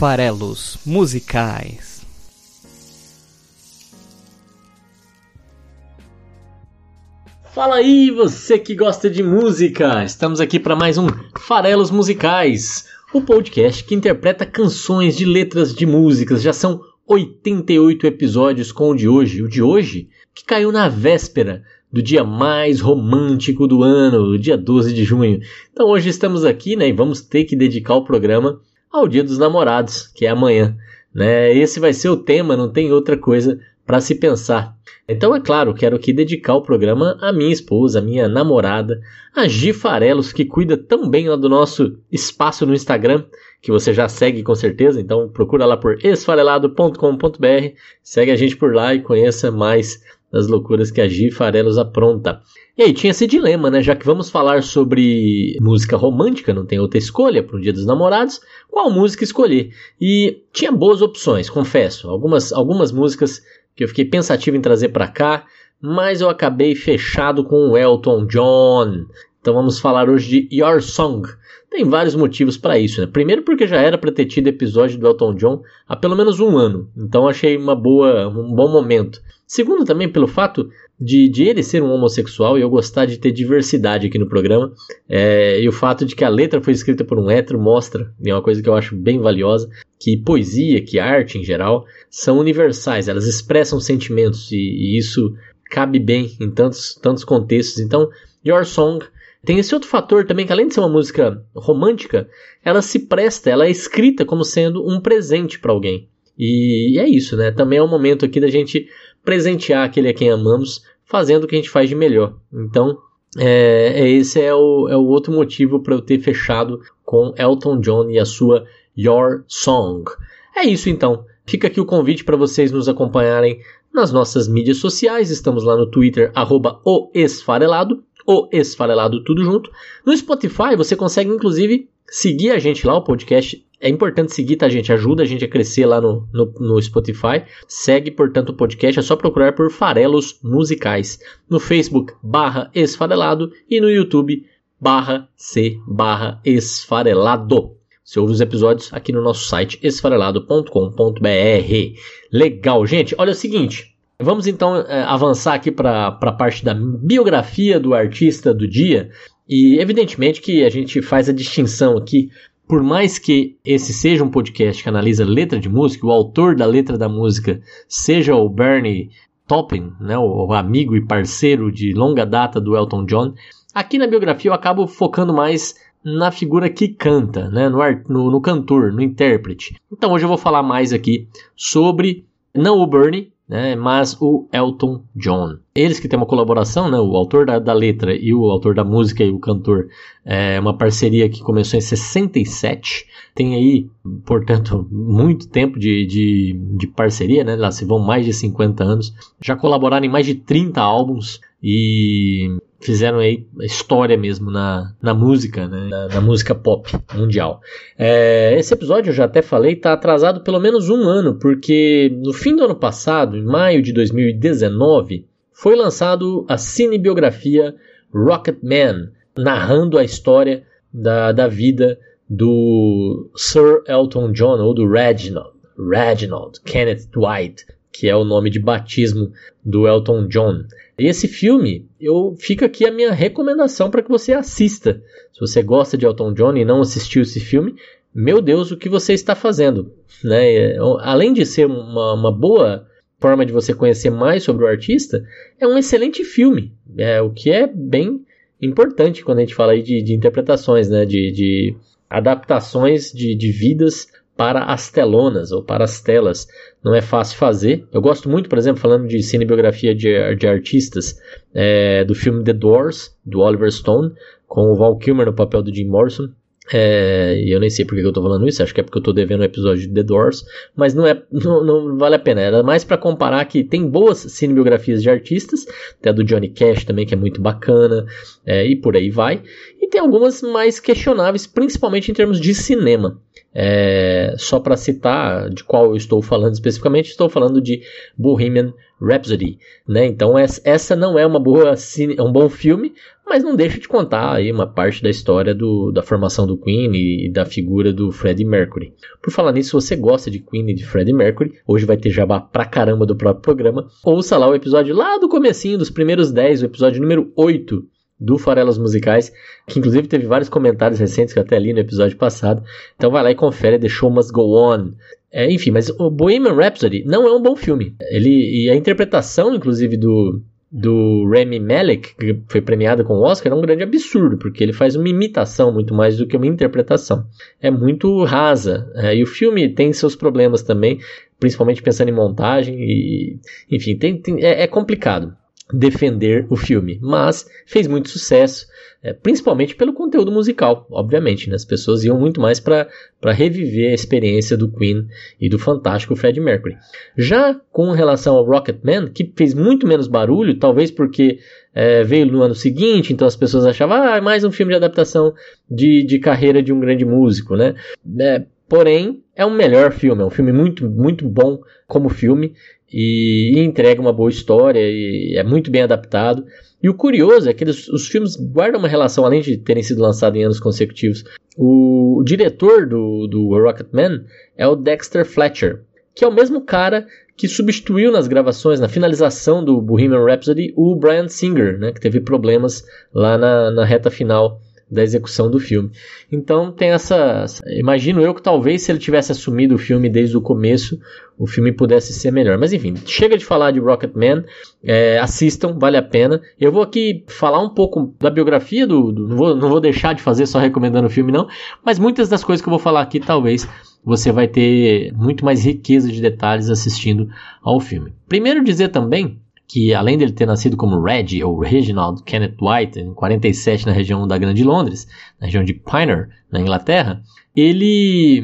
Farelos Musicais. Fala aí, você que gosta de música! Estamos aqui para mais um Farelos Musicais, o podcast que interpreta canções de letras de músicas. Já são 88 episódios com o de hoje. O de hoje que caiu na véspera do dia mais romântico do ano, o dia 12 de junho. Então hoje estamos aqui, né, e vamos ter que dedicar o programa ao Dia dos Namorados, que é amanhã. Né? Esse vai ser o tema, não tem outra coisa para se pensar. Então, é claro, quero aqui dedicar o programa à minha esposa, à minha namorada, a Gi Farelos, que cuida tão bem lá do nosso espaço no Instagram, que você já segue com certeza. Então, procura lá por esfarelado.com.br, segue a gente por lá e conheça mais das loucuras que a Gi Farelos apronta. E aí tinha esse dilema, né? Já que vamos falar sobre música romântica, não tem outra escolha para o Dia dos Namorados, qual música escolher? E tinha boas opções, confesso. Algumas, algumas músicas que eu fiquei pensativo em trazer para cá, mas eu acabei fechado com o Elton John. Então vamos falar hoje de Your Song. Tem vários motivos para isso, né? Primeiro porque já era para ter tido episódio do Elton John há pelo menos um ano, então achei uma boa, um bom momento. Segundo também pelo fato de, de ele ser um homossexual e eu gostar de ter diversidade aqui no programa. É, e o fato de que a letra foi escrita por um hétero mostra, e é uma coisa que eu acho bem valiosa, que poesia, que arte em geral, são universais, elas expressam sentimentos e, e isso cabe bem em tantos, tantos contextos. Então, Your Song tem esse outro fator também, que além de ser uma música romântica, ela se presta, ela é escrita como sendo um presente para alguém. E, e é isso, né? Também é um momento aqui da gente presentear aquele a quem amamos, fazendo o que a gente faz de melhor. Então, é, é esse é o, é o outro motivo para eu ter fechado com Elton John e a sua Your Song. É isso então. Fica aqui o convite para vocês nos acompanharem nas nossas mídias sociais. Estamos lá no Twitter, arroba o Esfarelado, o Esfarelado tudo junto. No Spotify você consegue inclusive seguir a gente lá, o podcast é importante seguir, tá, gente? Ajuda a gente a crescer lá no, no, no, Spotify. Segue, portanto, o podcast. É só procurar por Farelos Musicais. No Facebook, barra Esfarelado. E no YouTube, barra C, barra Esfarelado. Você ouve os episódios aqui no nosso site esfarelado.com.br. Legal, gente. Olha o seguinte. Vamos então é, avançar aqui para a parte da biografia do artista do dia. E evidentemente que a gente faz a distinção aqui por mais que esse seja um podcast que analisa letra de música, o autor da letra da música seja o Bernie Taupin, né, o amigo e parceiro de longa data do Elton John, aqui na biografia eu acabo focando mais na figura que canta, né, no, no, no cantor, no intérprete. Então hoje eu vou falar mais aqui sobre não o Bernie, né, mas o Elton John. Eles que têm uma colaboração, né, o autor da, da, letra e o autor da música e o cantor, é uma parceria que começou em 67, tem aí, portanto, muito tempo de, de, de parceria, né, lá se vão mais de 50 anos, já colaboraram em mais de 30 álbuns e fizeram aí história mesmo na, na música, né? na, na música pop mundial. É, esse episódio, eu já até falei, está atrasado pelo menos um ano, porque no fim do ano passado, em maio de 2019, foi lançado a cinebiografia Rocket Man, narrando a história da, da vida do Sir Elton John, ou do Reginald, Reginald Kenneth Dwight, que é o nome de batismo do Elton John. E esse filme, eu fica aqui a minha recomendação para que você assista. Se você gosta de Elton John e não assistiu esse filme, meu Deus, o que você está fazendo? Né? Além de ser uma, uma boa forma de você conhecer mais sobre o artista, é um excelente filme. É, o que é bem importante quando a gente fala aí de, de interpretações, né? de, de adaptações de, de vidas para as telonas ou para as telas. Não é fácil fazer. Eu gosto muito, por exemplo, falando de cinebiografia de, de artistas, é, do filme The Doors, do Oliver Stone, com o Val Kilmer no papel do Jim Morrison. É, eu nem sei porque eu tô falando isso, acho que é porque eu tô devendo um episódio de The Doors, mas não é, não, não vale a pena. Era mais para comparar que tem boas cinebiografias de artistas, até do Johnny Cash também, que é muito bacana, é, e por aí vai. E tem algumas mais questionáveis, principalmente em termos de cinema. É, só para citar de qual eu estou falando especificamente, estou falando de Bohemian Rhapsody, né? Então essa não é uma boa é um bom filme, mas não deixa de contar aí uma parte da história do, da formação do Queen e, da figura do Freddie Mercury. Por falar nisso, se você gosta de Queen e de Freddie Mercury, hoje vai ter jabá pra caramba do próprio programa, ouça lá o episódio lá do comecinho, dos primeiros 10, o episódio número 8 do Farelas Musicais, que inclusive teve vários comentários recentes que eu até li no episódio passado. Então vai lá e confere The Show Must Go On. É, enfim, mas o Bohemian Rhapsody não é um bom filme. Ele e a interpretação, inclusive do do Remy Malek, que foi premiado com o Oscar, é um grande absurdo, porque ele faz uma imitação muito mais do que uma interpretação. É muito rasa. É, e o filme tem seus problemas também, principalmente pensando em montagem e, enfim, tem, tem, é, é complicado defender o filme, mas fez muito sucesso, é, principalmente pelo conteúdo musical, obviamente. Né? As pessoas iam muito mais para reviver a experiência do Queen e do fantástico Fred Mercury. Já com relação ao Rocketman, que fez muito menos barulho, talvez porque é, veio no ano seguinte, então as pessoas achavam, ah, é mais um filme de adaptação de, de carreira de um grande músico, né? É, porém, é um melhor filme, é um filme muito, muito bom como filme e, e entrega uma boa história e é muito bem adaptado. E o curioso é que eles, os filmes guardam uma relação, além de terem sido lançados em anos consecutivos. O, o diretor do, do Rocketman é o Dexter Fletcher, que é o mesmo cara que substituiu nas gravações, na finalização do Bohemian Rhapsody, o Brian Singer, né, que teve problemas lá na, na reta final da execução do filme. Então tem essa. Imagino eu que talvez se ele tivesse assumido o filme desde o começo, o filme pudesse ser melhor. Mas enfim, chega de falar de Rocketman, é, assistam, vale a pena. Eu vou aqui falar um pouco da biografia do. do não, vou, não vou deixar de fazer só recomendando o filme, não. Mas muitas das coisas que eu vou falar aqui, talvez você vai ter muito mais riqueza de detalhes assistindo ao filme. Primeiro dizer também que além dele ter nascido como Reggie ou Reginald Kenneth White em 47 na região da Grande Londres, na região de Piner, na Inglaterra, ele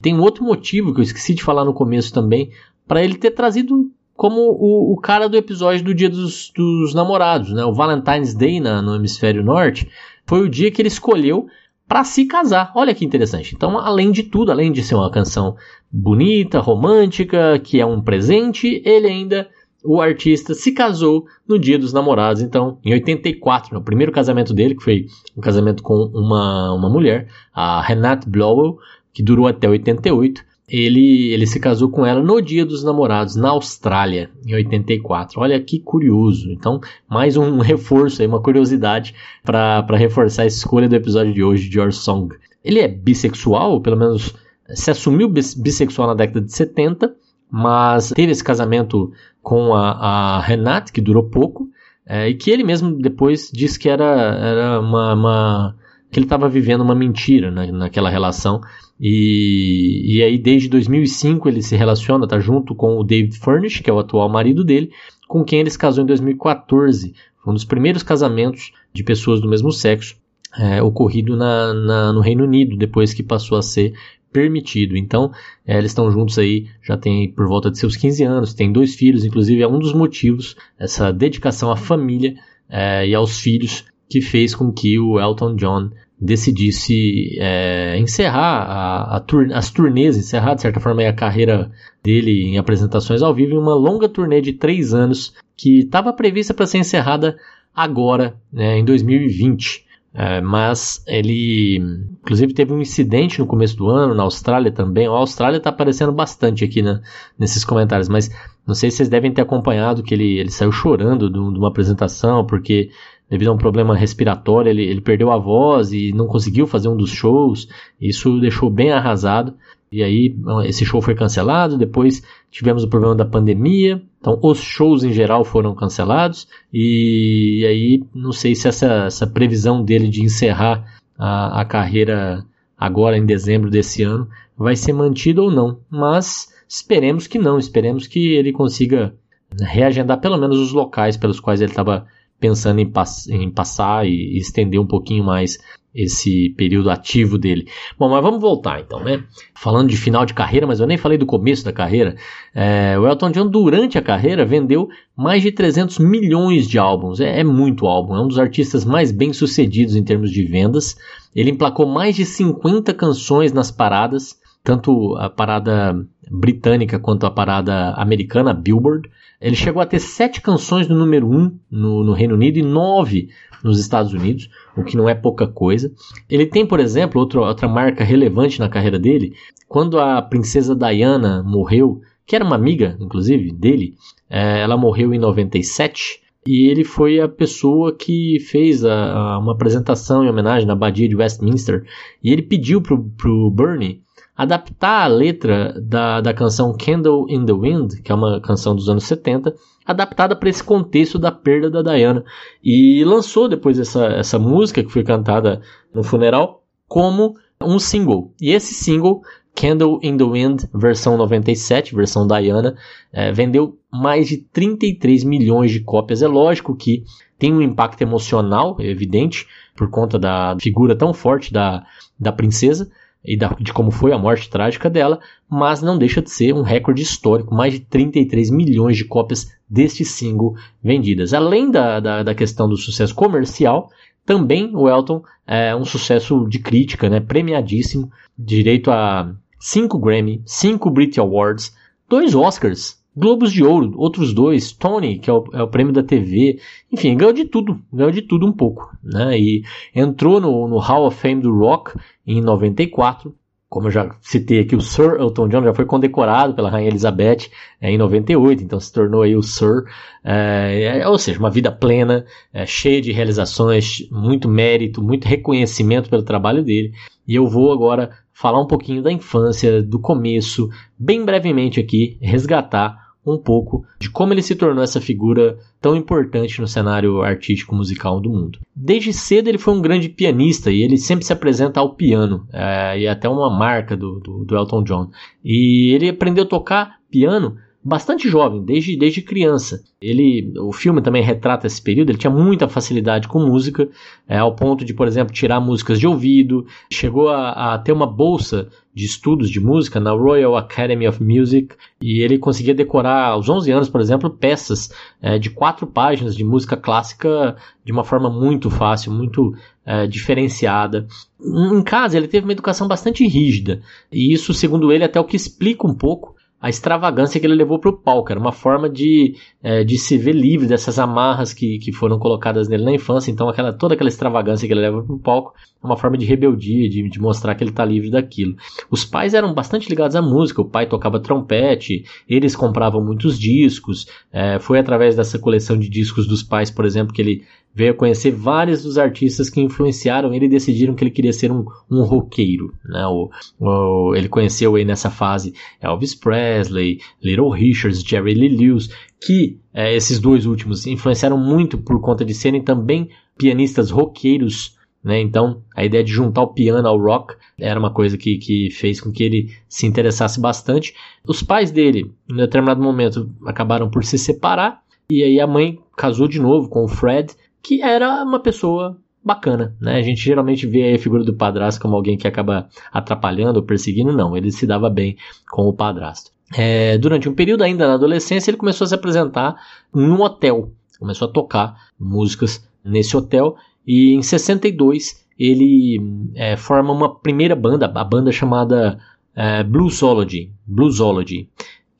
tem um outro motivo que eu esqueci de falar no começo também, para ele ter trazido como o, o, cara do episódio do Dia dos, dos Namorados, né? O Valentine's Day na, no Hemisfério Norte foi o dia que ele escolheu para se casar. Olha que interessante. Então, além de tudo, além de ser uma canção bonita, romântica, que é um presente, ele ainda o artista se casou no Dia dos Namorados, então, em 84, no né, primeiro casamento dele, que foi um casamento com uma, uma mulher, a Renate Blowell, que durou até 88. Ele, ele se casou com ela no Dia dos Namorados, na Austrália, em 84. Olha que curioso. Então, mais um reforço aí, uma curiosidade para reforçar a escolha do episódio de hoje de Your Song. Ele é bissexual, pelo menos se assumiu bissexual na década de 70, mas teve esse casamento com a, a Renate, que durou pouco, é, e que ele mesmo depois disse que era, era uma, uma que ele estava vivendo uma mentira na, naquela relação. E, e aí, desde 2005, ele se relaciona, tá junto com o David Furnish, que é o atual marido dele, com quem ele se casou em 2014. Foi um dos primeiros casamentos de pessoas do mesmo sexo é, ocorrido na, na, no Reino Unido, depois que passou a ser permitido. Então, é, eles estão juntos aí, já tem por volta de seus 15 anos, tem dois filhos, inclusive é um dos motivos, essa dedicação à família é, e aos filhos, que fez com que o Elton John decidisse é, encerrar a, a tur as turnês, encerrar de certa forma a carreira dele em apresentações ao vivo em uma longa turnê de três anos que estava prevista para ser encerrada agora, né, em 2020. É, mas ele, inclusive, teve um incidente no começo do ano, na Austrália também. A Austrália está aparecendo bastante aqui né, nesses comentários, mas não sei se vocês devem ter acompanhado que ele, ele saiu chorando de, de uma apresentação, porque devido a um problema respiratório ele, ele perdeu a voz e não conseguiu fazer um dos shows. Isso deixou bem arrasado. E aí esse show foi cancelado, depois tivemos o problema da pandemia, então os shows em geral foram cancelados, e aí não sei se essa, essa previsão dele de encerrar a, a carreira agora em dezembro desse ano vai ser mantida ou não, mas esperemos que não, esperemos que ele consiga reagendar pelo menos os locais pelos quais ele estava pensando em, pass em passar e, estender um pouquinho mais esse período ativo dele. Bom, mas vamos voltar então, né? Falando de final de carreira, mas eu nem falei do começo da carreira. É, o Elton John, durante a carreira, vendeu mais de 300 milhões de álbuns. É, é muito álbum. É um dos artistas mais bem sucedidos em termos de vendas. Ele emplacou mais de 50 canções nas paradas tanto a parada britânica quanto a parada americana, Billboard. Ele chegou a ter sete canções no número um no, no Reino Unido e nove nos Estados Unidos, o que não é pouca coisa. Ele tem, por exemplo, outro, outra marca relevante na carreira dele. Quando a princesa Diana morreu, que era uma amiga, inclusive, dele, é, ela morreu em 97. E ele foi a pessoa que fez a, a, uma apresentação em homenagem na Abadia de Westminster. E ele pediu pro, pro Bernie adaptar a letra da, da canção Candle in the Wind, que é uma canção dos anos 70, adaptada para esse contexto da perda da Diana. E lançou depois essa, essa música que foi cantada no funeral como um single. E esse single, Candle in the Wind, versão 97, versão Diana, é, vendeu mais de 33 milhões de cópias. É lógico que tem um impacto emocional, evidente, por conta da figura tão forte da, da princesa, e da, de como foi a morte trágica dela, mas não deixa de ser um recorde histórico, mais de 33 milhões de cópias deste single vendidas. Além da, da, da questão do sucesso comercial, também o Elton é um sucesso de crítica, né, premiadíssimo, direito a 5 Grammy, 5 Brit Awards, dois Oscars, Globos de Ouro, outros dois, Tony, que é o, é o, prêmio da TV, enfim, ganhou de tudo, ganhou de tudo um pouco, né? E entrou no, no Hall of Fame do Rock em 94, como eu já citei aqui, o Sir Elton John já foi condecorado pela Rainha Elizabeth é, em 98, então se tornou aí o Sir, é, é, ou seja, uma vida plena, é, cheia de realizações, muito mérito, muito reconhecimento pelo trabalho dele. E eu vou agora falar um pouquinho da infância, do começo, bem brevemente aqui, resgatar um pouco de como ele se tornou essa figura tão importante no cenário artístico musical do mundo. Desde cedo ele foi um grande pianista e ele sempre se apresenta ao piano, é, e até uma marca do, do, do Elton John. E ele aprendeu a tocar piano bastante jovem, desde, desde criança. Ele, o filme também retrata esse período, ele tinha muita facilidade com música, é, ao ponto de, por exemplo, tirar músicas de ouvido, chegou a, a ter uma bolsa de estudos de música na Royal Academy of Music e ele conseguia decorar aos 11 anos, por exemplo, peças é, de quatro páginas de música clássica de uma forma muito fácil, muito é, diferenciada. Em casa ele teve uma educação bastante rígida e isso, segundo ele, até o que explica um pouco a extravagância que ele levou para o palco. Era uma forma de, é, de se ver livre dessas amarras que, que foram colocadas nele na infância. Então, aquela, toda aquela extravagância que ele leva para o palco é uma forma de rebeldia, de, de mostrar que ele está livre daquilo. Os pais eram bastante ligados à música. O pai tocava trompete, eles compravam muitos discos. É, foi através dessa coleção de discos dos pais, por exemplo, que ele veio a conhecer vários dos artistas que influenciaram ele e decidiram que ele queria ser um, um roqueiro. Né? O, o, ele conheceu aí nessa fase Elvis Presley, Little Richards, Jerry Lee Lewis, que é, esses dois últimos influenciaram muito por conta de serem também pianistas roqueiros. Né? Então, a ideia de juntar o piano ao rock era uma coisa que, que fez com que ele se interessasse bastante. Os pais dele, em determinado momento, acabaram por se separar. E aí a mãe casou de novo com o Fred, que era uma pessoa bacana, né? A gente geralmente vê a figura do padrasto como alguém que acaba atrapalhando ou perseguindo, não, ele se dava bem com o padrasto. É, durante um período ainda na adolescência, ele começou a se apresentar num hotel, começou a tocar músicas nesse hotel, e em 62 ele é, forma uma primeira banda, a banda chamada é, Bluesology, Bluesology,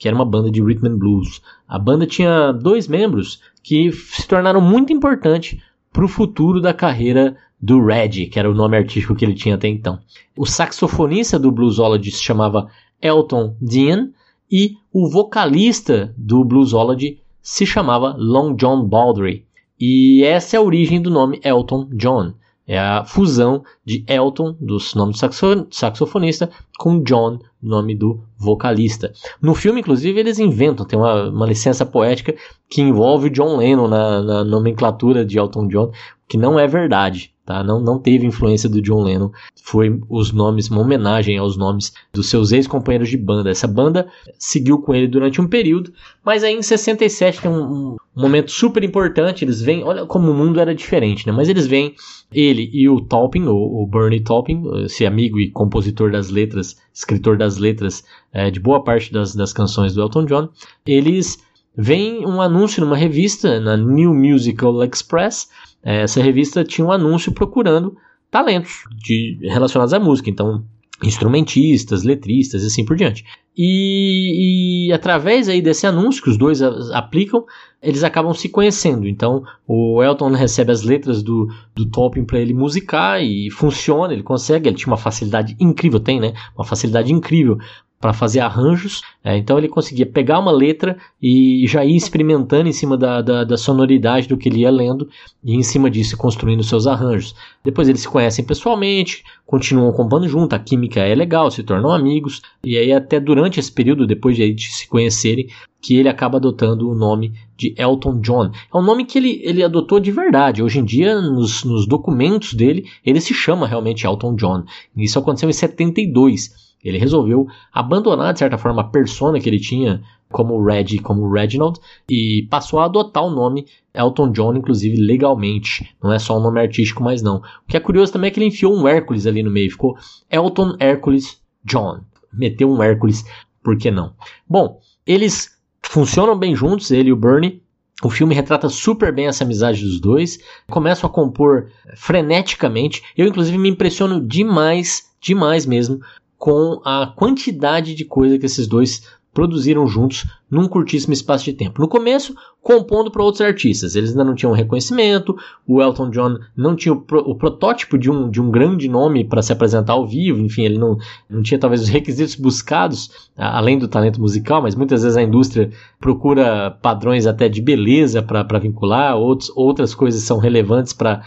que era uma banda de rhythm and blues. A banda tinha dois membros que se tornaram muito importantes para o futuro da carreira do Red, que era o nome artístico que ele tinha até então. O saxofonista do Bluesology se chamava Elton Dean e o vocalista do Bluesology se chamava Long John Baldry. E essa é a origem do nome Elton John. É a fusão de Elton, do nome do saxofonista, com John, nome do vocalista. No filme, inclusive, eles inventam, tem uma, uma licença poética que envolve John Lennon na, na nomenclatura de Elton John, que não é verdade tá? Não, não teve influência do John Lennon. Foi os nomes, uma homenagem aos nomes dos seus ex-companheiros de banda. Essa banda seguiu com ele durante um período, mas aí em 67 tem um, um momento super importante. Eles vêm, olha como o mundo era diferente, né? Mas eles vêm, ele e o Taupin, o, o Bernie Taupin, esse amigo e compositor das letras, escritor das letras é, de boa parte das, das canções do Elton John, eles vem um anúncio numa revista, na New Musical Express, essa revista tinha um anúncio procurando talentos de, relacionados à música. Então, instrumentistas, letristas e assim por diante. E, e, através aí desse anúncio que os dois aplicam, eles acabam se conhecendo. Então o Elton recebe as letras do, do Tolkien para ele musicar e funciona, ele consegue, ele tinha uma facilidade incrível, tem né? Uma facilidade incrível para fazer arranjos. É, então ele conseguia pegar uma letra e já ir experimentando em cima da, da, da, sonoridade do que ele ia lendo e em cima disso construindo seus arranjos. Depois eles se conhecem pessoalmente, continuam compondo junto, a química é legal, se tornam amigos e aí até durante esse período, depois de, de se conhecerem, que ele acaba adotando o nome de Elton John. É um nome que ele, ele adotou de verdade. Hoje em dia, nos, nos documentos dele, ele se chama realmente Elton John. Isso aconteceu em 72. Ele resolveu abandonar, de certa forma, a persona que ele tinha como Red como Reginald e passou a adotar o nome Elton John, inclusive legalmente. Não é só um nome artístico, mas não. O que é curioso também é que ele enfiou um Hércules ali no meio. Ficou Elton Hércules John. Meteu um Hércules, por que não? Bom, eles funcionam bem juntos, ele e o Bernie. O filme retrata super bem essa amizade dos dois. Começam a compor freneticamente. Eu, inclusive, me impressiono demais, demais mesmo, com a quantidade de coisa que esses dois produziram juntos num curtíssimo espaço de tempo. No começo, compondo para outros artistas. Eles ainda não tinham reconhecimento, o Elton John não tinha o, pro, o protótipo de um, de um grande nome para se apresentar ao vivo, enfim, ele não, não tinha talvez os requisitos buscados, além do talento musical, mas muitas vezes a indústria procura padrões até de beleza para vincular, outros, outras coisas são relevantes para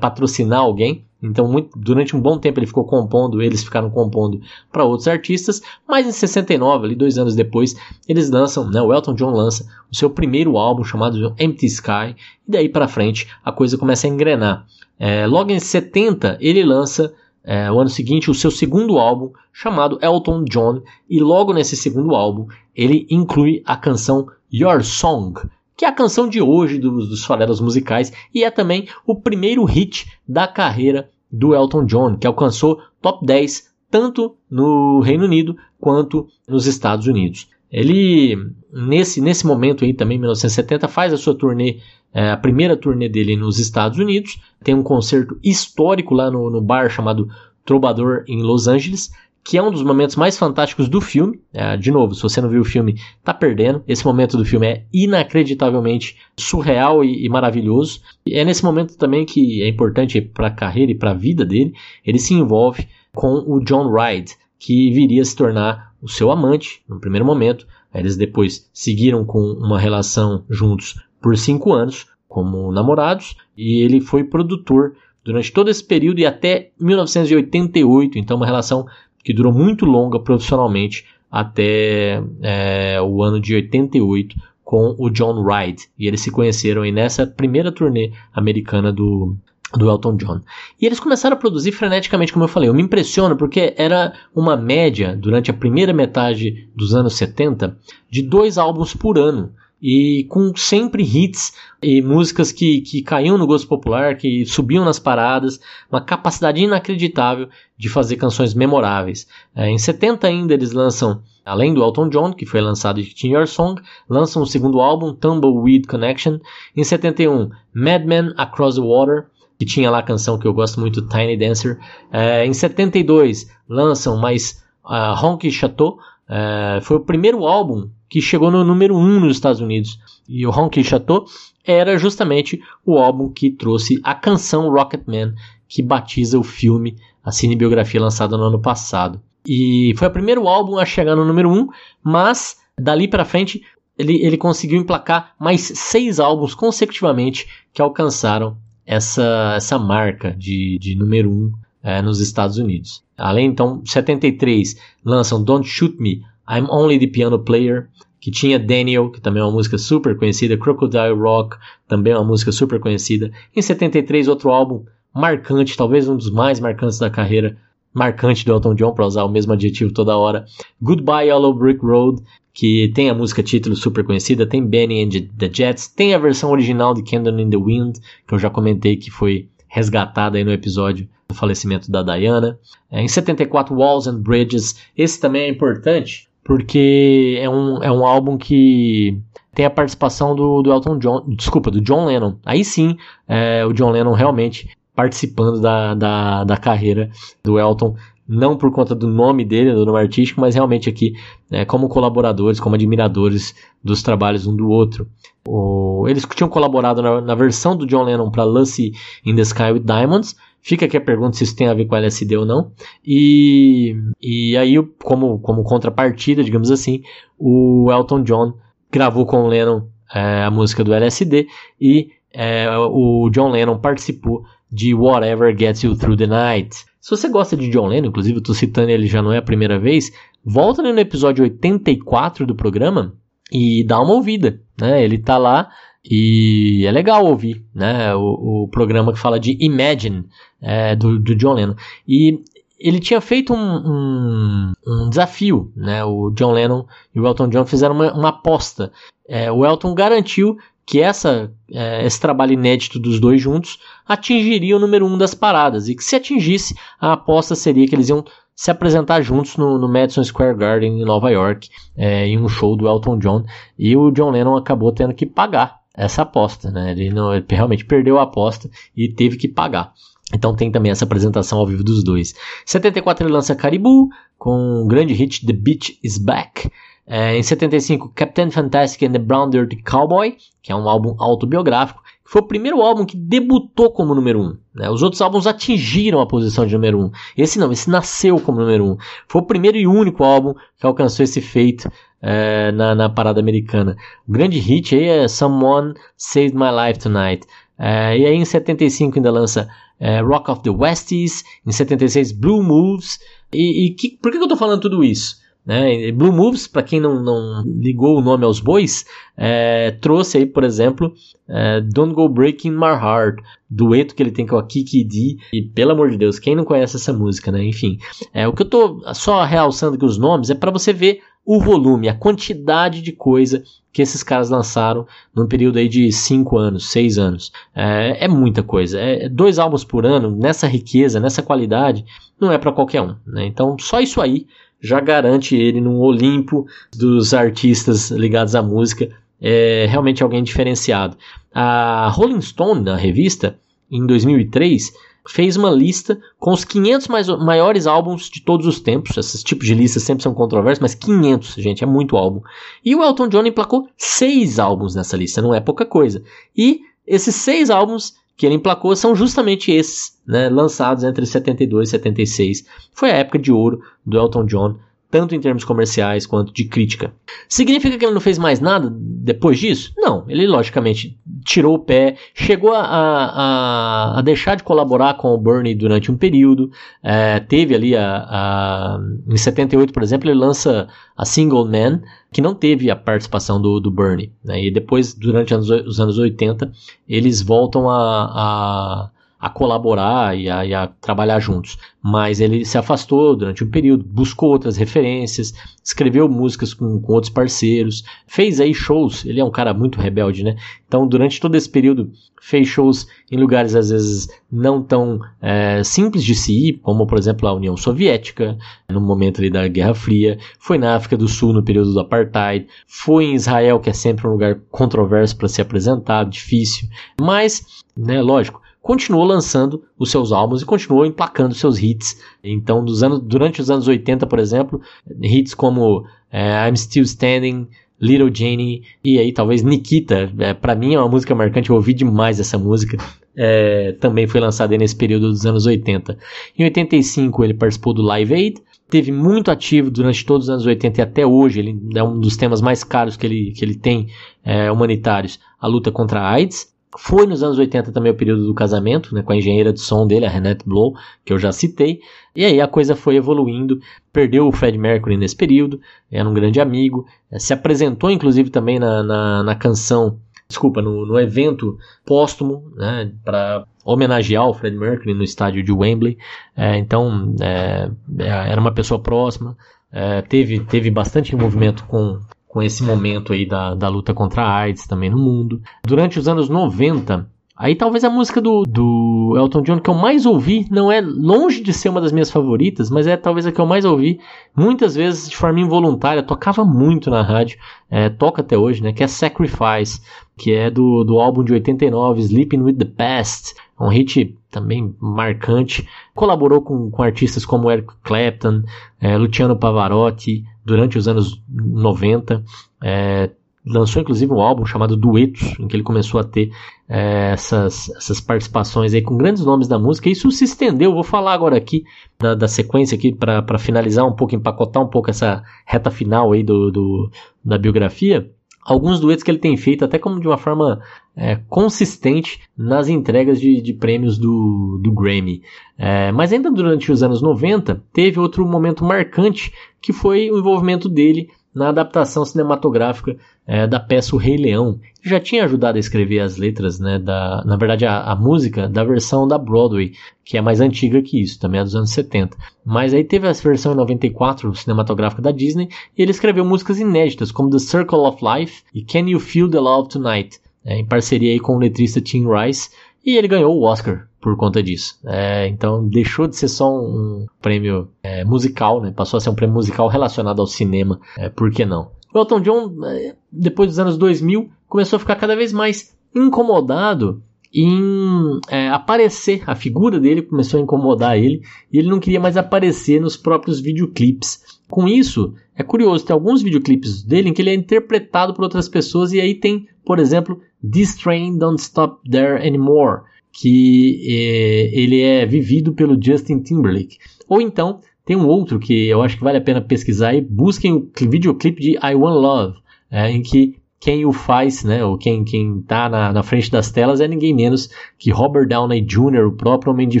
patrocinar alguém. Então, muito, durante um bom tempo ele ficou compondo, eles ficaram compondo para outros artistas, mas em 69, ali dois anos depois, eles lançam, né, o Elton John lança o seu primeiro álbum chamado Empty Sky, e daí para frente a coisa começa a engrenar. É, logo em 70 ele lança é, o ano seguinte o seu segundo álbum chamado Elton John, e logo nesse segundo álbum ele inclui a canção Your Song, que é a canção de hoje dos, dos farelos musicais e é também o primeiro hit da carreira do Elton John, que alcançou top 10 tanto no Reino Unido quanto nos Estados Unidos. Ele, nesse, nesse momento aí também, em 1970, faz a sua turnê, é, a primeira turnê dele nos Estados Unidos, tem um concerto histórico lá no, no bar chamado Troubadour em Los Angeles, que é um dos momentos mais fantásticos do filme. É, de novo, se você não viu o filme, tá perdendo. Esse momento do filme é inacreditavelmente surreal e, e maravilhoso. E é nesse momento também que é importante para a carreira e para a vida dele. Ele se envolve com o John Ride, que viria a se tornar o seu amante no primeiro momento. Eles depois seguiram com uma relação juntos por cinco anos como namorados e ele foi produtor durante todo esse período e até 1988, então uma relação que durou muito longa profissionalmente até é, o ano de 88 com o John Wright. E eles se conheceram aí nessa primeira turnê americana do, do Elton John. E eles começaram a produzir freneticamente, como eu falei. Eu me impressiono porque era uma média, durante a primeira metade dos anos 70, de dois álbuns por ano e com sempre hits e músicas que, que caíam no gosto popular, que subiam nas paradas, uma capacidade inacreditável de fazer canções memoráveis. É, em 70 ainda eles lançam, além do Elton John, que foi lançado de Teen Your Song, lançam o segundo álbum, Tumbleweed Connection. Em 71, Madman Across the Water, que tinha lá a canção que eu gosto muito, Tiny Dancer. É, em 72, lançam mais uh, Honky Chateau, é, foi o primeiro álbum que chegou no número 1 um nos Estados Unidos. E o Honky Chateau era justamente o álbum que trouxe a canção Rocketman, que batiza o filme, a cinebiografia lançada no ano passado. E foi o primeiro álbum a chegar no número 1, um, mas dali para frente ele, ele conseguiu emplacar mais seis álbuns consecutivamente que alcançaram essa, essa marca de, de número 1 um, é, nos Estados Unidos. Além, então, 73 lançam Don't Shoot Me, I'm Only the Piano Player, que tinha Daniel, que também é uma música super conhecida, Crocodile Rock, também é uma música super conhecida. Em 73, outro álbum marcante, talvez um dos mais marcantes da carreira, marcante do Elton John, para usar o mesmo adjetivo toda hora. Goodbye Yellow Brick Road, que tem a música título super conhecida, tem Benny and the Jets, tem a versão original de Candle in the Wind, que eu já comentei que foi resgatada aí no episódio do falecimento da Diana. É, em 74, Walls and Bridges. Esse também é importante porque é um, é um álbum que tem a participação do, do Elton John, desculpa, do John Lennon. Aí sim, é, o John Lennon realmente participando da, da, da carreira do Elton não por conta do nome dele, do nome artístico, mas realmente aqui é, como colaboradores, como admiradores dos trabalhos um do outro. O, eles tinham colaborado na, na versão do John Lennon para Lucy in the Sky with Diamonds. Fica aqui a pergunta se isso tem a ver com LSD ou não. E, e aí, como, como contrapartida, digamos assim, o Elton John gravou com o Lennon é, a música do LSD e é, o John Lennon participou de Whatever Gets You Through the Night. Se você gosta de John Lennon, inclusive eu tô citando ele já não é a primeira vez, volta no episódio 84 do programa e dá uma ouvida, né? Ele tá lá e é legal ouvir, né? O, o programa que fala de Imagine é, do, do John Lennon. E ele tinha feito um, um, um, desafio, né? O John Lennon e o Elton John fizeram uma, uma aposta. É, o Elton garantiu que essa, é, esse trabalho inédito dos dois juntos atingiria o número um das paradas e que se atingisse, a aposta seria que eles iam se apresentar juntos no, no Madison Square Garden em Nova York é, em um show do Elton John e o John Lennon acabou tendo que pagar essa aposta, né? Ele, não, ele realmente perdeu a aposta e teve que pagar. Então tem também essa apresentação ao vivo dos dois. 74 ele lança Caribou, com o grande hit The Beach Is Back. É, em 75, Captain Fantastic and the Brown Dirty Cowboy, que é um álbum autobiográfico, que foi o primeiro álbum que debutou como número 1. Um, né? Os outros álbuns atingiram a posição de número 1. Um. Esse não, esse nasceu como número 1. Um. Foi o primeiro e único álbum que alcançou esse feito é, na, na, parada americana. O grande hit aí é Someone Saved My Life Tonight. É, e aí em 75 ainda lança é, Rock of the Westies, em 76 Blue Moves. E, e que, por que eu estou falando tudo isso? Né? Blue Moves, para quem não, não, ligou o nome aos bois, é, trouxe aí, por exemplo, é, Don't Go Breaking My Heart, dueto que ele tem com a Kiki D. E pelo amor de Deus, quem não conhece essa música, né? Enfim, é, o que eu tô só realçando aqui os nomes é para você ver o volume, a quantidade de coisa que esses caras lançaram num período aí de 5 anos, 6 anos. É, é, muita coisa. É, dois álbuns por ano, nessa riqueza, nessa qualidade, não é para qualquer um. Né? Então, só isso aí já garante ele no Olimpo dos artistas ligados à música. É realmente alguém diferenciado. A Rolling Stone, na revista, em 2003, fez uma lista com os 500 mais, maiores álbuns de todos os tempos. Esses tipos de listas sempre são controversos, mas 500, gente, é muito álbum. E o Elton John emplacou seis álbuns nessa lista, não é pouca coisa. E esses seis álbuns que ele emplacou são justamente esses, né, lançados entre 72 e 76. Foi a época de ouro do Elton John, tanto em termos comerciais quanto de crítica. Significa que ele não fez mais nada depois disso? Não, ele logicamente tirou o pé, chegou a, a, a deixar de colaborar com o Bernie durante um período, é, teve ali a, a, em 78, por exemplo, ele lança a Single Man, que não teve a participação do, do Bernie. Né? E depois, durante os anos, os anos 80, eles voltam a, a, a colaborar e a, e a, trabalhar juntos. Mas ele se afastou durante um período, buscou outras referências, escreveu músicas com, com outros parceiros, fez aí shows. Ele é um cara muito rebelde, né? Então, durante todo esse período, fez shows em lugares às vezes não tão é, simples de se ir, como por exemplo a União Soviética, no momento ali da Guerra Fria, foi na África do Sul no período do Apartheid, foi em Israel, que é sempre um lugar controverso para ser apresentado, difícil, mas, né, lógico, continuou lançando os seus álbuns e continuou emplacando seus hits. Então, anos, durante os anos 80, por exemplo, hits como é, I'm Still Standing, Little Janie e aí talvez Nikita. É, para mim é uma música marcante, eu ouvi demais essa música. É, também foi lançada nesse período dos anos 80. Em 85 ele participou do Live Aid, teve muito ativo durante todos os anos 80 e até hoje. Ele é um dos temas mais caros que ele, que ele tem é, humanitários, a luta contra a AIDS. Foi nos anos 80 também o período do casamento, né, com a engenheira de som dele, a Renette Blow, que eu já citei. E aí a coisa foi evoluindo, perdeu o Fred Mercury nesse período, era um grande amigo, eh, se apresentou inclusive também na, na, na canção, desculpa, no, no evento póstumo, né, para homenagear o Fred Mercury no estádio de Wembley. É, então, é, era uma pessoa próxima, é, teve, teve bastante envolvimento com, com esse momento aí da, da luta contra a AIDS também no mundo. Durante os anos 90, Aí talvez a música do, do Elton John que eu mais ouvi, não é longe de ser uma das minhas favoritas, mas é talvez a que eu mais ouvi, muitas vezes de forma involuntária, tocava muito na rádio, é, toca até hoje, né? Que é Sacrifice. Que é do, do álbum de 89, Sleeping with the Past. Um hit também marcante. Colaborou com, com artistas como Eric Clapton, é, Luciano Pavarotti durante os anos 90. É, lançou inclusive um álbum chamado Duetos, em que ele começou a ter é, essas, essas participações aí com grandes nomes da música. Isso se estendeu, vou falar agora aqui da, da sequência aqui para finalizar um pouco, empacotar um pouco essa reta final aí do, do da biografia alguns duetos que ele tem feito até como de uma forma é, consistente nas entregas de, de prêmios do, do Grammy. É, mas ainda durante os anos 90, teve outro momento marcante que foi o envolvimento dele na adaptação cinematográfica é, da peça O Rei Leão. Já tinha ajudado a escrever as letras, né, da, na verdade a, a, música da versão da Broadway, que é mais antiga que isso, também é dos anos 70. Mas aí teve essa versão em 94 cinematográfica da Disney e ele escreveu músicas inéditas como The Circle of Life e Can You Feel the Love Tonight, é, em parceria aí com o letrista Tim Rice, e ele ganhou o Oscar por conta disso. É, então deixou de ser só um, prêmio é, musical, né? passou a ser um prêmio musical relacionado ao cinema, é, por que não? O Elton John, é, depois dos anos 2000, começou a ficar cada vez mais incomodado em é, aparecer. A figura dele começou a incomodar ele e ele não queria mais aparecer nos próprios videoclipes. Com isso, é curioso, tem alguns videoclipes dele em que ele é interpretado por outras pessoas e aí tem, por exemplo, This Train Don't Stop There Anymore, que é, ele é vivido pelo Justin Timberlake. Ou então, tem um outro que eu acho que vale a pena pesquisar e busquem o videoclipe de I Want Love, é, em que quem o faz, né, ou quem, quem tá na, na frente das telas é ninguém menos que Robert Downey Jr., o próprio Homem de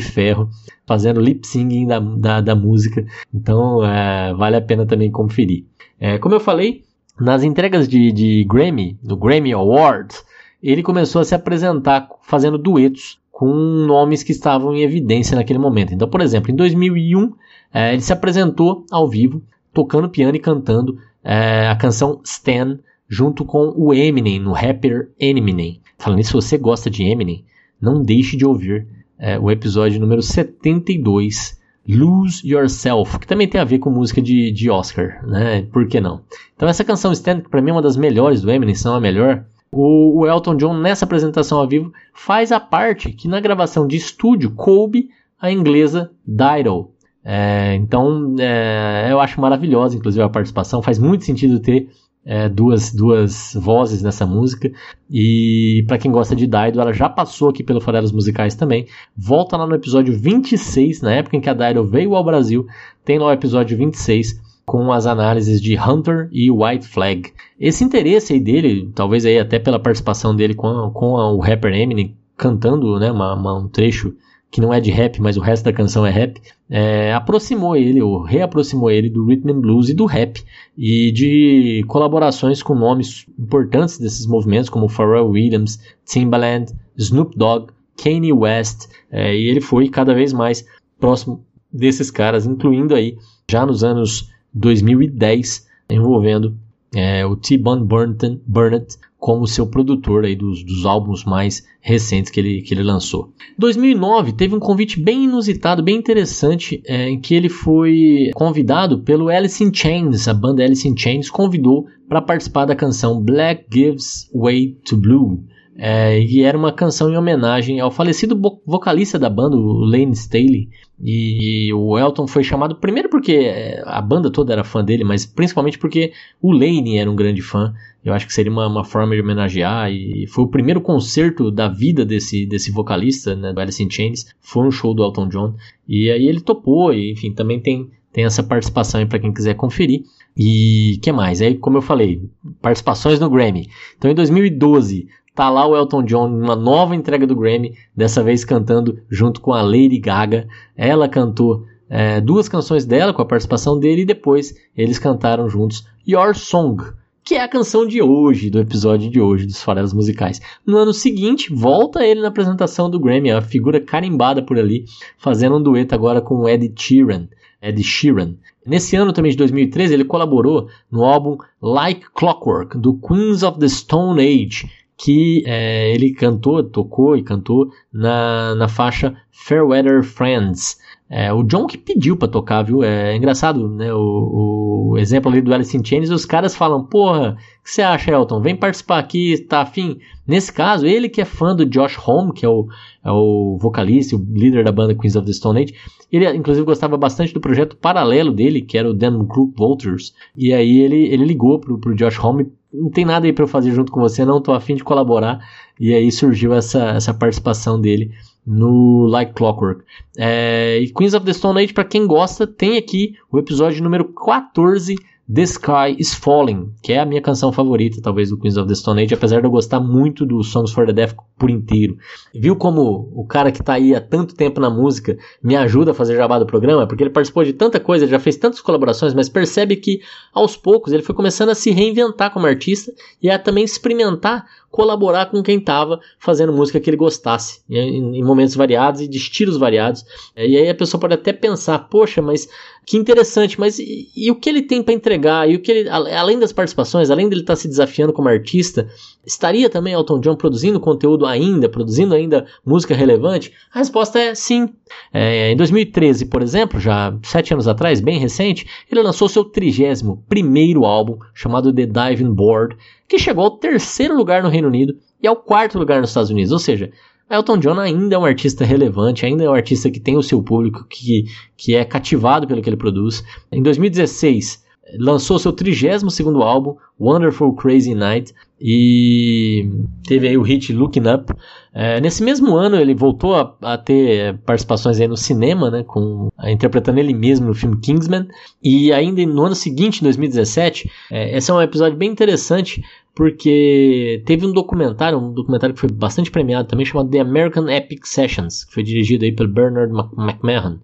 Ferro, fazendo lip singing da, da, da música. Então, é, vale a pena também conferir. É, como eu falei, nas entregas de, de Grammy, do Grammy Awards, ele começou a se apresentar fazendo duetos com nomes que estavam em evidência naquele momento. Então, por exemplo, em 2001, é, ele se apresentou ao vivo, tocando piano e cantando é, a canção Stan, junto com o Eminem, no rapper Eminem. Falando isso, se você gosta de Eminem, não deixe de ouvir é, o episódio número 72, Lose Yourself, que também tem a ver com música de, de Oscar, né? Por que não? Então essa canção Stand, que para mim é uma das melhores do Eminem, se não a melhor, o, Elton John nessa apresentação ao vivo faz a parte que na gravação de estúdio coube a inglesa Dido. É, então é, eu acho maravilhosa, inclusive a participação. Faz muito sentido ter é, duas, duas vozes nessa música. E para quem gosta de Dido, ela já passou aqui pelo Farelos Musicais também. Volta lá no episódio 26, na época em que a Dido veio ao Brasil. Tem lá o episódio 26 com as análises de Hunter e White Flag. Esse interesse aí dele, talvez aí até pela participação dele com, a, com a, o rapper Eminem cantando né, uma, uma, um trecho que não é de rap, mas o resto da canção é rap, é, aproximou ele, ou reaproximou ele do rhythm and blues e do rap, e de colaborações com nomes importantes desses movimentos, como Pharrell Williams, Timbaland, Snoop Dogg, Kanye West, é, e ele foi cada vez mais próximo desses caras, incluindo aí, já nos anos 2010, envolvendo é, o T-Bone Burnett como seu produtor aí dos, dos álbuns mais recentes que ele, que ele lançou. 2009 teve um convite bem inusitado, bem interessante, é, em que ele foi convidado pelo Alice in Chains, a banda Alice in Chains convidou para participar da canção Black Gives Way to Blue. É, e era uma canção em homenagem ao falecido vocalista da banda, o Lane Staley. E o Elton foi chamado primeiro porque é, a banda toda era fã dele, mas principalmente porque o Lane era um grande fã. Eu acho que seria uma, uma forma de homenagear. E foi o primeiro concerto da vida desse, desse vocalista, né, do Alice in Chains. Foi um show do Elton John. E aí ele topou, e enfim, também tem, tem essa participação aí para quem quiser conferir. E que mais? Aí, como eu falei, participações no Grammy. Então, em 2012, Tá lá o Elton John numa nova entrega do Grammy, dessa vez cantando junto com a Lady Gaga. Ela cantou é, duas canções dela com a participação dele e depois eles cantaram juntos Your Song, que é a canção de hoje, do episódio de hoje dos Farelos Musicais. No ano seguinte, volta ele na apresentação do Grammy, a figura carimbada por ali, fazendo um dueto agora com o Ed Sheeran. Ed Sheeran. Nesse ano também de 2013, ele colaborou no álbum Like Clockwork, do Queens of the Stone Age, que é, ele cantou, tocou e cantou na, na faixa Fairweather Friends. É, o John que pediu para tocar, viu? É engraçado, né? O, o, exemplo ali do Alice in Chains, os caras falam, porra, o que você acha, Elton? Vem participar aqui, tá afim? Nesse caso, ele que é fã do Josh Homme, que é o, é o vocalista, o líder da banda Queens of the Stone Age, ele inclusive gostava bastante do projeto paralelo dele, que era o Dan Group Vultures, e aí ele, ele ligou pro, pro Josh Homme, não tem nada aí para eu fazer junto com você, não tô afim de colaborar, e aí surgiu essa, essa participação dele no Like Clockwork. É, e Queens of the Stone Age, para quem gosta, tem aqui o episódio número 14 The Sky is Falling, que é a minha canção favorita, talvez, do Queens of the Stone Age, apesar de eu gostar muito do Songs for the Deaf por inteiro. Viu como o cara que está aí há tanto tempo na música me ajuda a fazer jabá do programa? Porque ele participou de tanta coisa, já fez tantas colaborações, mas percebe que aos poucos ele foi começando a se reinventar como artista e a também experimentar colaborar com quem estava fazendo música que ele gostasse, em, momentos variados e de estilos variados. E aí a pessoa pode até pensar, poxa, mas que interessante, mas e, e o que ele tem para entregar? E o que ele, além das participações, além dele estar tá se desafiando como artista, estaria também Elton John produzindo conteúdo ainda, produzindo ainda música relevante? A resposta é sim. É, em 2013, por exemplo, já sete anos atrás, bem recente, ele lançou seu trigésimo primeiro álbum chamado The Diving Board, que chegou ao terceiro lugar no Reino Unido e ao quarto lugar nos Estados Unidos. Ou seja, Elton John ainda é um artista relevante, ainda é um artista que tem o seu público, que, que é cativado pelo que ele produz. Em 2016, lançou seu 32 álbum, Wonderful Crazy Night, e teve aí o hit Looking Up. É, nesse mesmo ano ele voltou a, a, ter participações aí no cinema, né, com, interpretando ele mesmo no filme Kingsman. E ainda no ano seguinte, em 2017, é, esse é um episódio bem interessante porque teve um documentário, um documentário que foi bastante premiado também, chamado The American Epic Sessions, que foi dirigido aí pelo Bernard McMahon.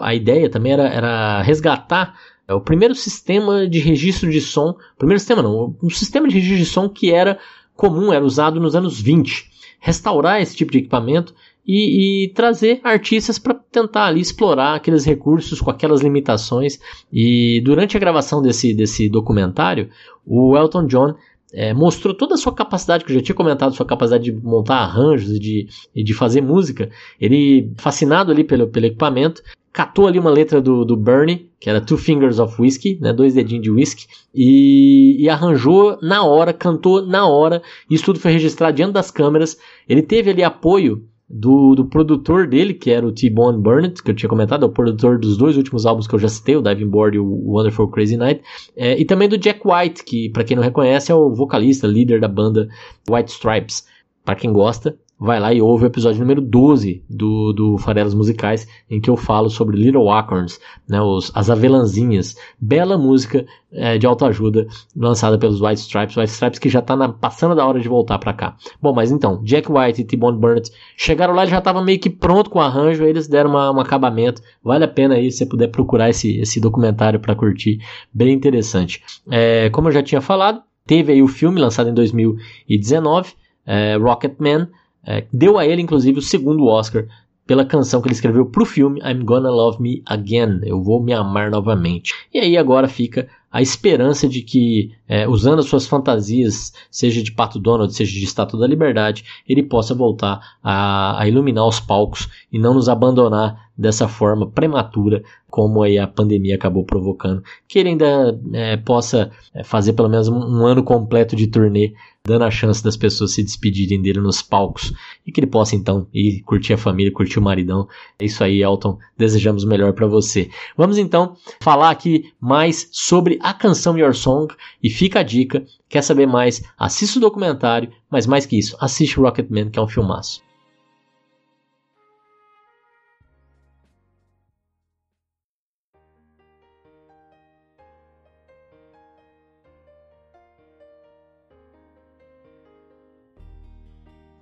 A ideia também era, era resgatar é o primeiro sistema de registro de som, primeiro sistema não, um sistema de registro de som que era comum, era usado nos anos 20. Restaurar esse tipo de equipamento e, e trazer artistas para tentar ali explorar aqueles recursos com aquelas limitações. E durante a gravação desse, desse documentário, o Elton John é, mostrou toda a sua capacidade, que eu já tinha comentado, sua capacidade de montar arranjos e de, de fazer música. Ele, fascinado ali pelo, pelo equipamento, catou ali uma letra do, do Bernie, que era Two Fingers of Whiskey, né, dois dedinhos de whisky, e, e, arranjou na hora, cantou na hora, isso tudo foi registrado diante das câmeras. Ele teve ali apoio do, do produtor dele, que era o T-Bone Burnett, que eu tinha comentado, é o produtor dos dois últimos álbuns que eu já citei, o Diving Board e o Wonderful Crazy Night, é, e também do Jack White, que para quem não reconhece é o vocalista, líder da banda White Stripes. Para quem gosta, vai lá e ouve o episódio número 12 do, do Farelas Musicais, em que eu falo sobre Little Acorns, né, os, as avelãzinhas, bela música é, de autoajuda lançada pelos White Stripes, White Stripes que já está passando da hora de voltar para cá. Bom, mas então, Jack White e T-Bone Burnett chegaram lá, ele já estava meio que pronto com o arranjo, aí eles deram uma, um acabamento, vale a pena aí se você puder procurar esse, esse documentário para curtir, bem interessante. É, como eu já tinha falado, teve aí o filme lançado em 2019, é, Rocketman, é, deu a ele, inclusive, o segundo Oscar pela canção que ele escreveu para o filme I'm Gonna Love Me Again. Eu vou me amar novamente. E aí agora fica a esperança de que, é, usando as suas fantasias, seja de Pato Donald, seja de Estátua da Liberdade, ele possa voltar a, a iluminar os palcos e não nos abandonar dessa forma prematura, como aí a pandemia acabou provocando. Que ele ainda é, possa é, fazer pelo menos um, ano completo de turnê dando a chance das pessoas se despedirem dele nos palcos e que ele possa então ir curtir a família, curtir o maridão. É isso aí, Elton. Desejamos o melhor para você. Vamos então falar aqui mais sobre a canção Your Song e fica a dica. Quer saber mais? Assista o documentário, mas mais que isso, assiste Rocketman, que é um filmaço.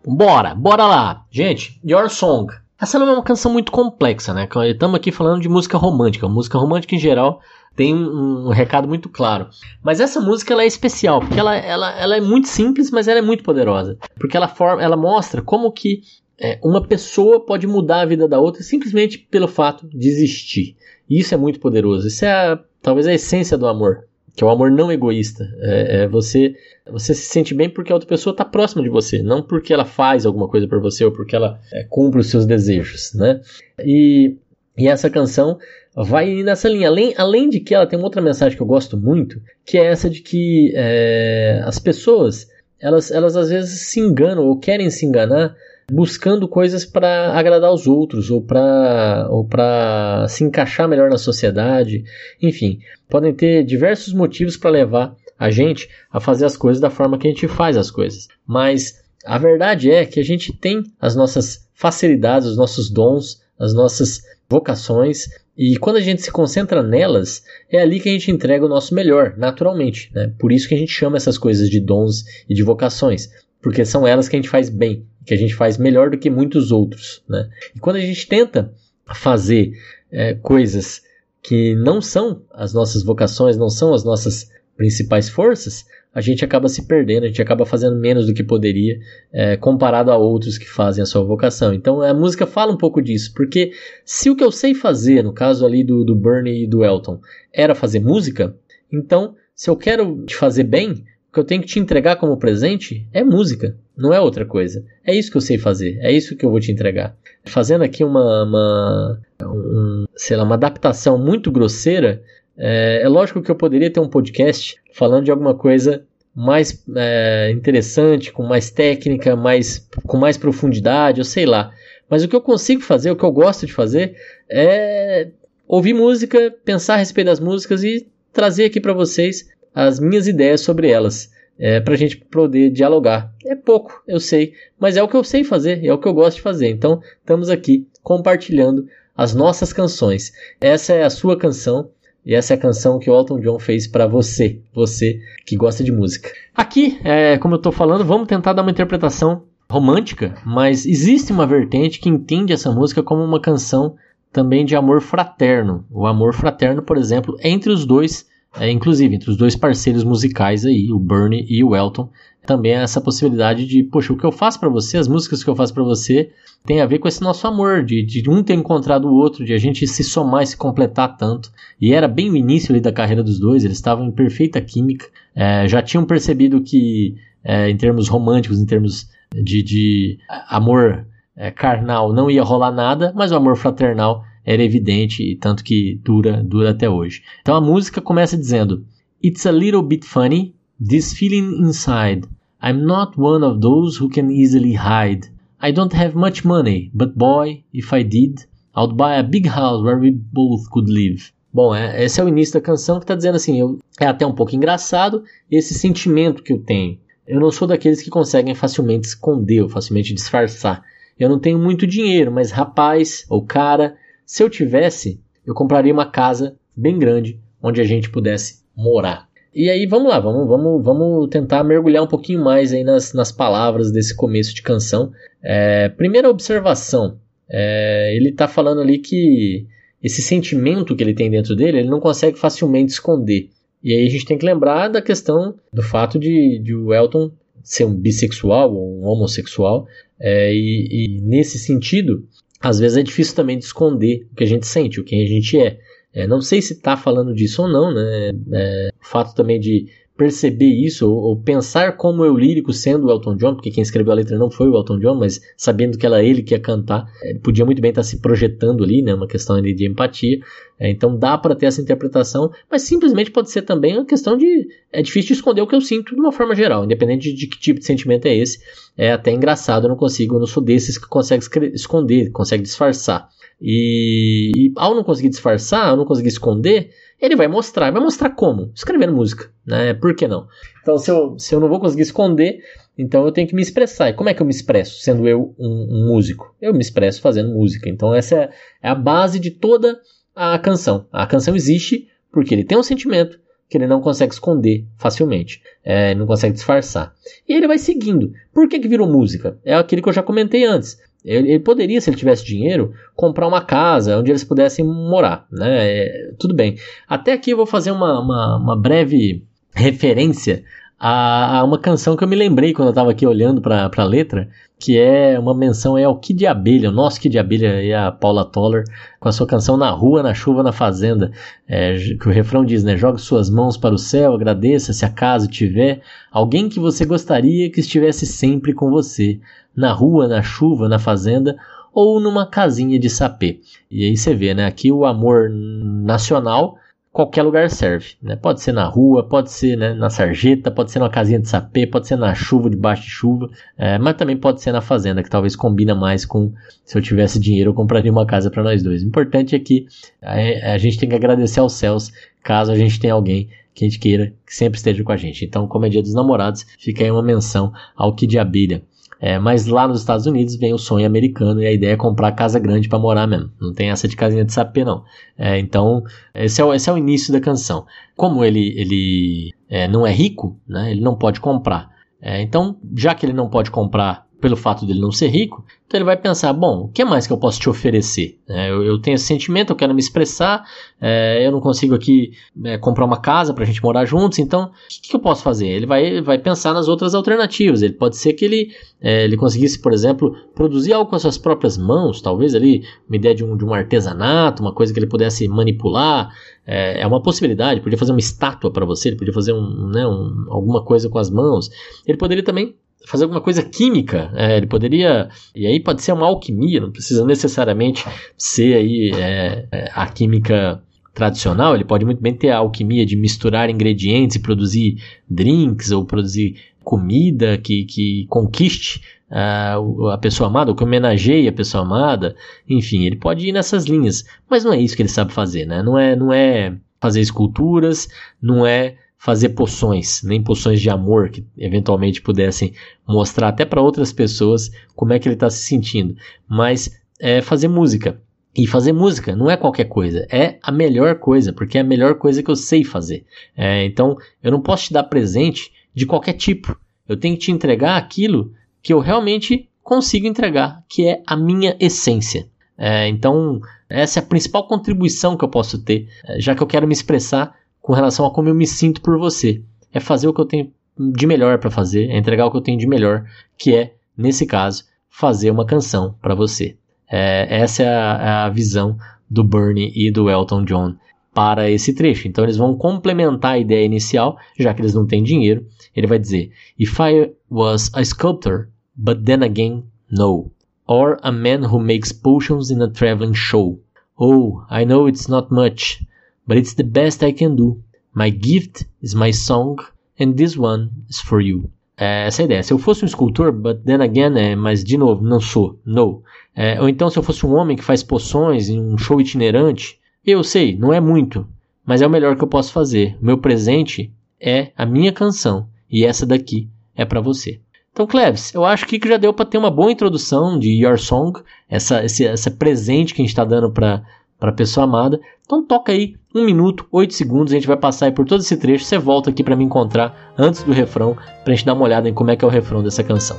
Bora, bora lá. Gente, Your Song. Essa não é uma canção muito complexa, né? Estamos aqui falando de música romântica. Música romântica em geral tem um, recado muito claro. Mas essa música ela é especial, porque ela, ela, ela é muito simples, mas ela é muito poderosa. Porque ela, forma, ela mostra como que é, uma pessoa pode mudar a vida da outra simplesmente pelo fato de existir. E isso é muito poderoso. Isso é talvez a essência do amor que é o amor não egoísta. É, é você você se sente bem porque a outra pessoa está próxima de você, não porque ela faz alguma coisa por você ou porque ela é, cumpre os seus desejos, né? E, e essa canção vai nessa linha. Além, além de que ela tem uma outra mensagem que eu gosto muito, que é essa de que é, as pessoas elas, elas às vezes se enganam ou querem se enganar buscando coisas para agradar os outros ou para ou para se encaixar melhor na sociedade. Enfim, podem ter diversos motivos para levar a gente a fazer as coisas da forma que a gente faz as coisas. Mas a verdade é que a gente tem as nossas facilidades, os nossos dons, as nossas vocações e quando a gente se concentra nelas, é ali que a gente entrega o nosso melhor, naturalmente. Né? Por isso que a gente chama essas coisas de dons e de vocações, porque são elas que a gente faz bem, que a gente faz melhor do que muitos outros. Né? E quando a gente tenta fazer é, coisas que não são as nossas vocações, não são as nossas principais forças, a gente acaba se perdendo, a gente acaba fazendo menos do que poderia é, comparado a outros que fazem a sua vocação. Então a música fala um pouco disso, porque se o que eu sei fazer, no caso ali do, do Bernie e do Elton, era fazer música, então se eu quero te fazer bem, o que eu tenho que te entregar como presente é música, não é outra coisa. É isso que eu sei fazer, é isso que eu vou te entregar. Fazendo aqui uma, uma, um, sei lá, uma adaptação muito grosseira é, é, lógico que eu poderia ter um podcast falando de alguma coisa mais é, interessante, com mais técnica, mais, com mais profundidade, eu sei lá. Mas o que eu consigo fazer, o que eu gosto de fazer, é ouvir música, pensar a respeito das músicas e trazer aqui para vocês as minhas ideias sobre elas, é, para a gente poder dialogar. É pouco, eu sei, mas é o que eu sei fazer, é o que eu gosto de fazer. Então, estamos aqui compartilhando as nossas canções. Essa é a sua canção e essa é a canção que o Elton John fez para você, você que gosta de música. Aqui, é, como eu estou falando, vamos tentar dar uma interpretação romântica, mas existe uma vertente que entende essa música como uma canção também de amor fraterno. O amor fraterno, por exemplo, entre os dois, é, inclusive entre os dois parceiros musicais aí, o Bernie e o Elton, também essa possibilidade de, poxa, o que eu faço para você, as músicas que eu faço para você, tem a ver com esse nosso amor, de, de um ter encontrado o outro, de a gente se somar e se completar tanto. E era bem o início ali da carreira dos dois, eles estavam em perfeita química, é, já tinham percebido que, é, em termos românticos, em termos de, de amor é, carnal, não ia rolar nada, mas o amor fraternal era evidente, e tanto que dura, dura até hoje. Então a música começa dizendo: It's a little bit funny, this feeling inside. I'm not one of those who can easily hide. I don't have much money, but boy, if I did, I'd buy a big house where we both could live. Bom, é, esse é o início da canção que está dizendo assim, eu, é até um pouco engraçado esse sentimento que eu tenho. Eu não sou daqueles que conseguem facilmente esconder ou facilmente disfarçar. Eu não tenho muito dinheiro, mas rapaz ou cara, se eu tivesse, eu compraria uma casa bem grande onde a gente pudesse morar. E aí vamos lá, vamos, vamos, vamos tentar mergulhar um pouquinho mais aí nas, nas palavras desse começo de canção. É, primeira observação, é, ele está falando ali que esse sentimento que ele tem dentro dele, ele não consegue facilmente esconder. E aí a gente tem que lembrar da questão do fato de, de o Elton ser um bissexual ou um homossexual, é, e, e, nesse sentido, às vezes é difícil também de esconder o que a gente sente, o que a gente é. É, não sei se está falando disso ou não, né? É, o fato também de perceber isso, ou, ou, pensar como eu lírico sendo o Elton John, porque quem escreveu a letra não foi o Elton John, mas sabendo que era ele que ia cantar, ele podia muito bem estar se projetando ali, né? Uma questão ali de empatia. É, então dá para ter essa interpretação, mas simplesmente pode ser também uma questão de. É difícil de esconder o que eu sinto de uma forma geral, independente de, de que tipo de sentimento é esse. É até engraçado, eu não consigo, eu não sou desses que consegue esconder, consegue disfarçar. E, e, ao não conseguir disfarçar, ao não conseguir esconder, ele vai mostrar. Vai mostrar como? Escrevendo música, né? Por que não? Então, se eu, se eu não vou conseguir esconder, então eu tenho que me expressar. E como é que eu me expresso, sendo eu um, um músico? Eu me expresso fazendo música. Então, essa é, é a base de toda a canção. A canção existe porque ele tem um sentimento que ele não consegue esconder facilmente, é, não consegue disfarçar. E ele vai seguindo. Por que, que virou música? É aquilo que eu já comentei antes. Ele, ele, poderia, se ele tivesse dinheiro, comprar uma casa onde eles pudessem morar, né? É, tudo bem. Até aqui eu vou fazer uma, uma, uma breve referência a, a, uma canção que eu me lembrei quando eu estava aqui olhando para a letra, que é uma menção ao Kid Abelha, o nosso Kid Abelha e a Paula Toller, com a sua canção Na Rua, na Chuva, na Fazenda, é, que o refrão diz, né, jogue suas mãos para o céu, agradeça se acaso tiver alguém que você gostaria que estivesse sempre com você, na rua, na chuva, na fazenda, ou numa casinha de sapê. E aí você vê, né, aqui o amor nacional qualquer lugar serve. Né? Pode ser na rua, pode ser né, na sarjeta, pode ser numa casinha de sapê, pode ser na chuva, debaixo de chuva, é, mas também pode ser na fazenda, que talvez combina mais com se eu tivesse dinheiro eu compraria uma casa para nós dois. O importante é que a, a, gente tem que agradecer aos céus caso a gente tenha alguém que a gente queira que sempre esteja com a gente. Então, como é dia dos namorados, fica aí uma menção ao que de abelha. É, mas lá nos Estados Unidos vem o sonho americano e a ideia é comprar casa grande para morar mesmo. Não tem essa de casinha de sapê, não. É, então, esse é, o, esse é o início da canção. Como ele, ele é, não é rico, né, ele não pode comprar. É, então, já que ele não pode comprar pelo fato dele não ser rico, então ele vai pensar, bom, o que mais que eu posso te oferecer? É, eu, eu, tenho esse sentimento, eu quero me expressar, é, eu não consigo aqui é, comprar uma casa para a gente morar juntos, então o que, que, eu posso fazer? Ele vai, vai pensar nas outras alternativas. Ele pode ser que ele, é, ele conseguisse, por exemplo, produzir algo com as suas próprias mãos, talvez ali uma ideia de um, de um artesanato, uma coisa que ele pudesse manipular. É, é uma possibilidade, podia fazer uma estátua para você, ele podia fazer um, né, um, alguma coisa com as mãos. Ele poderia também fazer alguma coisa química. É, ele poderia. E aí pode ser uma alquimia, não precisa necessariamente ser aí é, é, a química tradicional. Ele pode muito bem ter a alquimia de misturar ingredientes e produzir drinks ou produzir comida que, que conquiste uh, a pessoa amada, ou que homenageie a pessoa amada. Enfim, ele pode ir nessas linhas. Mas não é isso que ele sabe fazer, né? Não é, não é fazer esculturas, não é fazer poções, nem poções de amor que eventualmente pudessem mostrar até para outras pessoas como é que ele está se sentindo, mas é fazer música. E fazer música não é qualquer coisa, é a melhor coisa, porque é a melhor coisa que eu sei fazer. É, então eu não posso te dar presente de qualquer tipo. Eu tenho que te entregar aquilo que eu realmente consigo entregar, que é a minha essência. É, então, essa é a principal contribuição que eu posso ter, é, já que eu quero me expressar com relação a como eu me sinto por você. É fazer o que eu tenho de melhor para fazer, é entregar o que eu tenho de melhor, que é, nesse caso, fazer uma canção para você. É, essa é a, é a visão do Bernie e do Elton John para esse trecho. Então eles vão complementar a ideia inicial, já que eles não têm dinheiro. Ele vai dizer: If I was a sculptor, but then again, no. Or a man who makes potions in a traveling show. Oh, I know it's not much, but it's the best I can do. My gift is my song, and this one is for you. É, essa a ideia. Se eu fosse um escultor, but then again, é, mas de novo, não sou, no. É, ou então se eu fosse um homem que faz poções em um show itinerante, eu sei, não é muito, mas é o melhor que eu posso fazer. O meu presente é a minha canção, e essa daqui é para você. Então, Cleves, eu acho que já deu para ter uma boa introdução de Your Song, essa, esse, essa presente que a gente está dando para a pessoa amada. Então toca aí, um minuto, oito segundos, a gente vai passar por todo esse trecho, você volta aqui para me encontrar antes do refrão, pra gente dar uma olhada em como é que é o refrão dessa canção.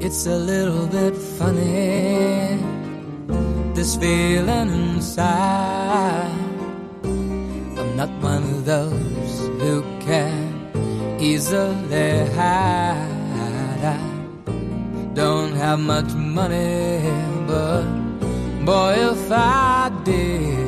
It's a little bit funny This feeling inside. I'm not one of those who can easily hide. I don't have much money but boy if I did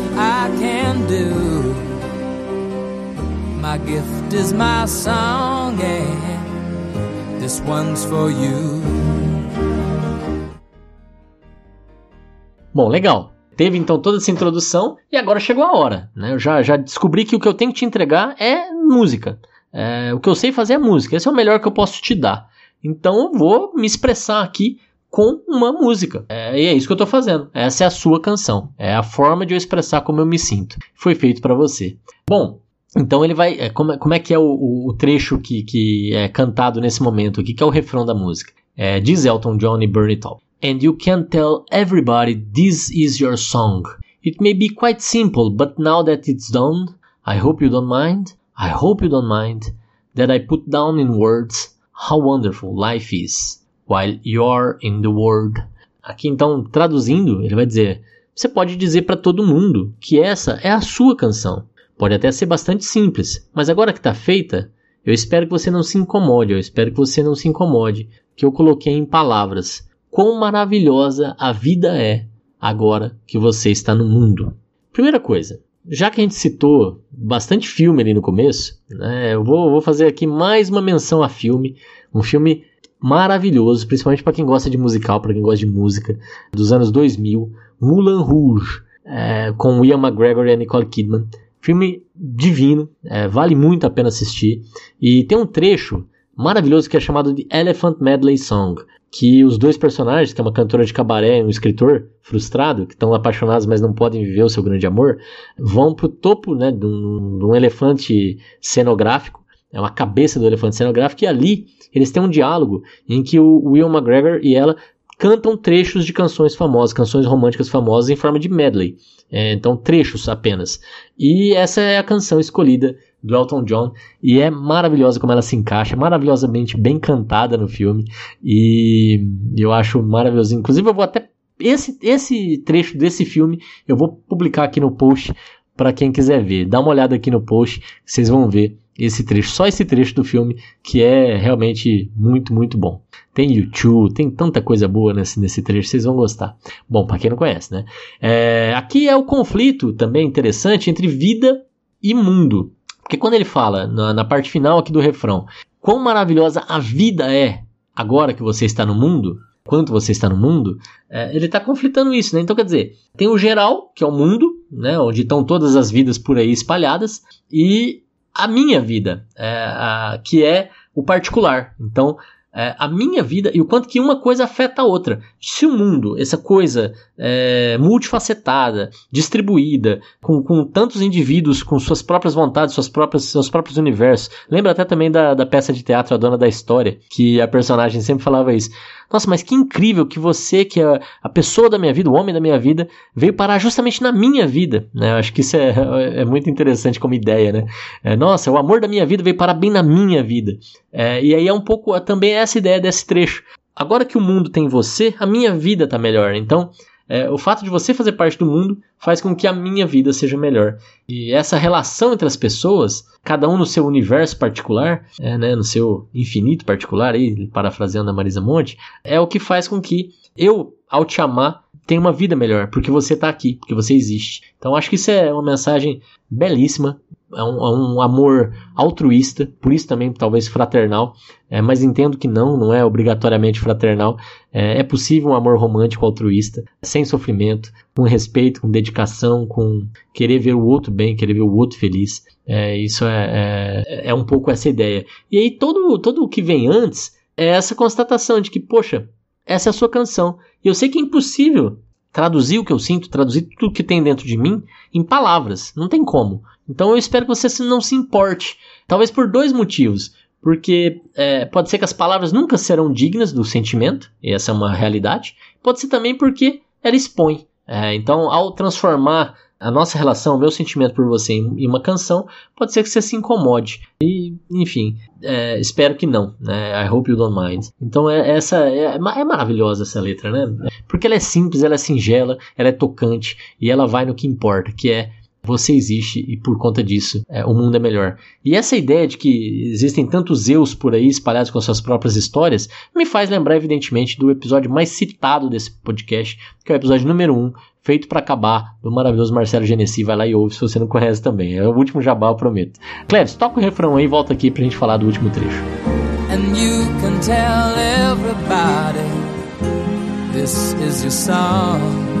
I can do. My gift is my song, and this one's for you. Bom, legal. Teve então toda essa introdução e agora chegou a hora. Né? Eu já, já descobri que o que eu tenho que te entregar é música. É, o que eu sei fazer é música. Esse é o melhor que eu posso te dar. Então eu vou me expressar aqui com uma música. É, e é isso que eu estou fazendo. Essa é a sua canção. É a forma de eu expressar como eu me sinto. Foi feito para você. Bom, então ele vai. É, como, é, como é que é o, o, trecho que, que é cantado nesse momento aqui, que é o refrão da música? É, diz Elton John e Bernie. And you can tell everybody this is your song. It may be quite simple, but now that it's done, I hope you don't mind, I hope you don't mind, that I put down in words how wonderful life is while you're in the world. Aqui então, traduzindo, ele vai dizer: você pode dizer para todo mundo que essa é a sua canção. Pode até ser bastante simples, mas agora que está feita, eu espero que você não se incomode, eu espero que você não se incomode, que eu coloquei em palavras quão maravilhosa a vida é agora que você está no mundo. Primeira coisa, já que a gente citou bastante filme ali no começo, né, eu vou, vou fazer aqui mais uma menção a filme, um filme maravilhoso, principalmente para quem gosta de musical, para quem gosta de música, dos anos 2000, Moulin Rouge, é, com Ian McGregor e a Nicole Kidman. Filme divino, é, vale muito a pena assistir. E tem um trecho maravilhoso que é chamado de Elephant Medley Song, que os dois personagens, que é uma cantora de cabaré e um escritor frustrado, que estão apaixonados mas não podem viver o seu grande amor, vão pro topo né, de, um, de um elefante cenográfico, é uma cabeça do elefante cenográfico, e ali eles têm um diálogo em que o Will McGregor e ela cantam trechos de canções famosas, canções românticas famosas em forma de medley. É, então, trechos apenas. E essa é a canção escolhida do Elton John e é maravilhosa como ela se encaixa, maravilhosamente bem cantada no filme e eu acho maravilhoso. Inclusive eu vou até esse esse trecho desse filme eu vou publicar aqui no post para quem quiser ver. Dá uma olhada aqui no post, vocês vão ver esse trecho, só esse trecho do filme que é realmente muito muito bom. Tem YouTube, tem tanta coisa boa nesse, nesse trecho, vocês vão gostar. Bom, para quem não conhece, né? É, aqui é o conflito também interessante entre vida e mundo. Porque quando ele fala, na, na parte final aqui do refrão, quão maravilhosa a vida é agora que você está no mundo, quanto você está no mundo, é, ele está conflitando isso, né? Então, quer dizer, tem o geral, que é o mundo, né? Onde estão todas as vidas por aí espalhadas, e a minha vida, é, a, que é o particular. Então, é, a minha vida e o quanto que uma coisa afeta a outra. Se o mundo, essa coisa é, multifacetada, distribuída, com, com tantos indivíduos com suas próprias vontades, suas próprias, seus próprios universos. Lembra até também da, da peça de teatro A Dona da História, que a personagem sempre falava isso. Nossa, mas que incrível que você, que é a pessoa da minha vida, o homem da minha vida, veio parar justamente na minha vida. Né? Eu acho que isso é, é muito interessante como ideia, né? É, nossa, o amor da minha vida veio parar bem na minha vida. É, e aí é um pouco também essa ideia desse trecho. Agora que o mundo tem você, a minha vida está melhor. Então, é, o fato de você fazer parte do mundo faz com que a minha vida seja melhor. E essa relação entre as pessoas, cada um no seu universo particular, é, né, no seu infinito particular, aí, parafraseando a Marisa Monte, é o que faz com que eu, ao te amar, tenha uma vida melhor, porque você está aqui, porque você existe. Então acho que isso é uma mensagem belíssima, é um, é um, amor altruísta, por isso também talvez fraternal, é, mas entendo que não, não é obrigatoriamente fraternal. É, é, possível um amor romântico altruísta, sem sofrimento, com respeito, com dedicação, com querer ver o outro bem, querer ver o outro feliz. É, isso é, é, é um pouco essa ideia. E aí todo, todo o que vem antes é essa constatação de que, poxa, essa é a sua canção. E eu sei que é impossível traduzir o que eu sinto, traduzir tudo que tem dentro de mim em palavras. Não tem como. Então eu espero que você não se importe. Talvez por dois motivos. Porque é, pode ser que as palavras nunca serão dignas do sentimento, e essa é uma realidade. Pode ser também porque ela expõe. É, então, ao transformar a nossa relação, o meu sentimento por você em, uma canção, pode ser que você se incomode. E, enfim, é, espero que não, né? I hope you don't mind. Então, é, essa é, é, maravilhosa essa letra, né? Porque ela é simples, ela é singela, ela é tocante e ela vai no que importa, que é você existe e por conta disso é, o mundo é melhor. E essa ideia de que existem tantos eus por aí espalhados com suas próprias histórias me faz lembrar, evidentemente, do episódio mais citado desse podcast, que é o episódio número 1, feito para acabar, do maravilhoso Marcelo Genesi. Vai lá e ouve se você não conhece também. É o último jabá, eu prometo. Cleves, toca o refrão aí e volta aqui pra gente falar do último trecho. And you can tell everybody this is your song.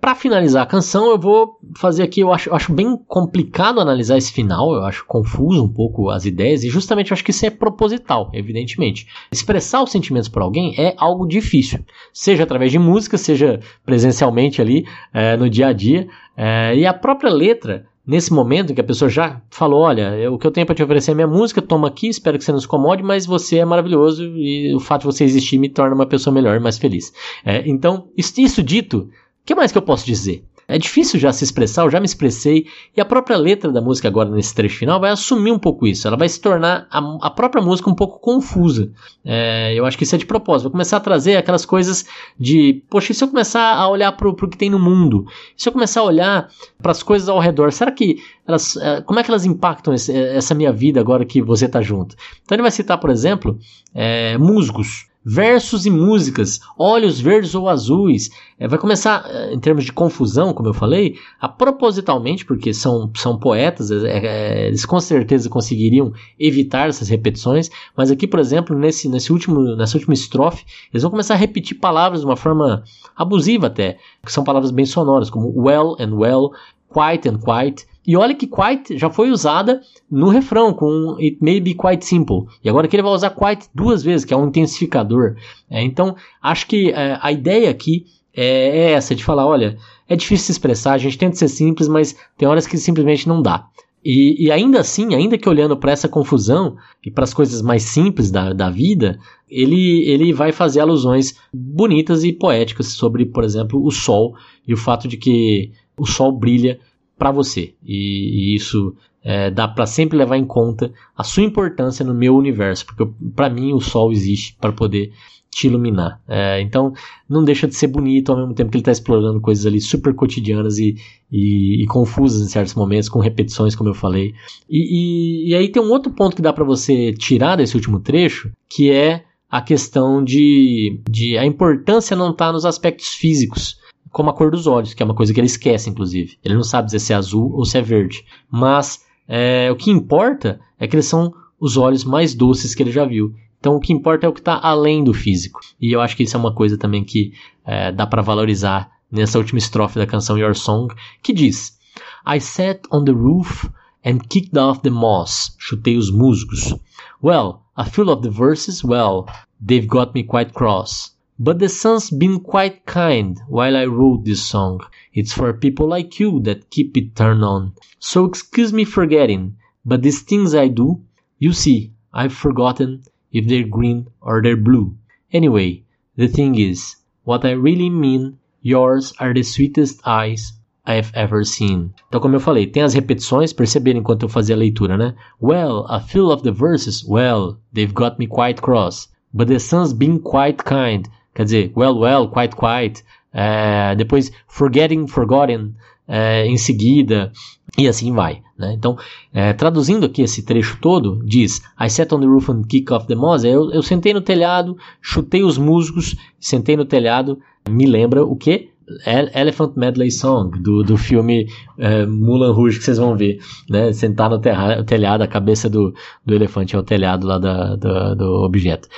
para finalizar a canção, eu vou fazer aqui. Eu acho, eu acho bem complicado analisar esse final, eu acho confuso um pouco as ideias, e justamente eu acho que isso é proposital, evidentemente. Expressar os sentimentos por alguém é algo difícil, seja através de música, seja presencialmente ali é, no dia a dia. É, e a própria letra nesse momento que a pessoa já falou, olha, o que eu tenho para te oferecer é minha música, toma aqui, espero que você nos comode, mas você é maravilhoso e o fato de você existir me torna uma pessoa melhor, mais feliz. É, então, isso dito, o que mais que eu posso dizer? É difícil já se expressar, eu já me expressei, e a própria letra da música agora nesse trecho final vai assumir um pouco isso, ela vai se tornar a, a própria música um pouco confusa. É, eu acho que isso é de propósito, vou começar a trazer aquelas coisas de, poxa, e se eu começar a olhar para o que tem no mundo? E se eu começar a olhar para as coisas ao redor, será que elas, é, como é que elas impactam esse, essa minha vida agora que você está junto? Então ele vai citar, por exemplo, é, musgos versos e músicas, olhos verdes ou azuis. É, vai começar, é, em termos de confusão, como eu falei, a propositalmente, porque são, são poetas, é, é, eles com certeza conseguiriam evitar essas repetições, mas aqui, por exemplo, nesse, nesse último, nessa última estrofe, eles vão começar a repetir palavras de uma forma abusiva até, que são palavras bem sonoras, como well and well, quite and quite, e olha que quite já foi usada no refrão com it may be quite simple. E agora que ele vai usar quite duas vezes, que é um intensificador. É, então, acho que é, a ideia aqui é, é, essa, de falar, olha, é difícil se expressar, a gente tenta ser simples, mas tem horas que simplesmente não dá. E, e ainda assim, ainda que olhando para essa confusão e para as coisas mais simples da, da vida, ele, ele vai fazer alusões bonitas e poéticas sobre, por exemplo, o sol e o fato de que o sol brilha para você. E, e isso é, dá para sempre levar em conta a sua importância no meu universo, porque para mim o Sol existe para poder te iluminar. É, então não deixa de ser bonito ao mesmo tempo que ele está explorando coisas ali super cotidianas e, e, e, confusas em certos momentos, com repetições, como eu falei. E, e, aí tem um outro ponto que dá para você tirar desse último trecho, que é a questão de, de a importância não está nos aspectos físicos como a cor dos olhos, que é uma coisa que ele esquece, inclusive. Ele não sabe dizer se é azul ou se é verde. Mas é, o que importa é que eles são os olhos mais doces que ele já viu. Então o que importa é o que está além do físico. E eu acho que isso é uma coisa também que é, dá para valorizar nessa última estrofe da canção Your Song, que diz: I sat on the roof and kicked off the moss. Chutei os musgos. Well, a few of the verses, well, they've got me quite cross. But the sun's been quite kind while I wrote this song. It's for people like you that keep it turned on. So excuse me forgetting, but these things I do, you see, I've forgotten if they're green or they're blue. Anyway, the thing is, what I really mean, yours are the sweetest eyes I've ever seen. Então, como eu falei, tem as repetições, perceberam enquanto eu fazia a leitura, né? Well, a few of the verses, well, they've got me quite cross. But the sun's been quite kind Quer dizer, well, well, quite, quite. É, depois, forgetting, forgotten. É, em seguida, e assim vai. Né? Então, é, traduzindo aqui esse trecho todo, diz: I sat on the roof and kick off the moss. Eu, eu sentei no telhado, chutei os musgos, sentei no telhado. Me lembra o que? Elephant Medley Song, do, do filme é, Mulan Rouge, que vocês vão ver, né? Sentar no terra, telhado, a cabeça do, do elefante é o telhado lá da, da do objeto.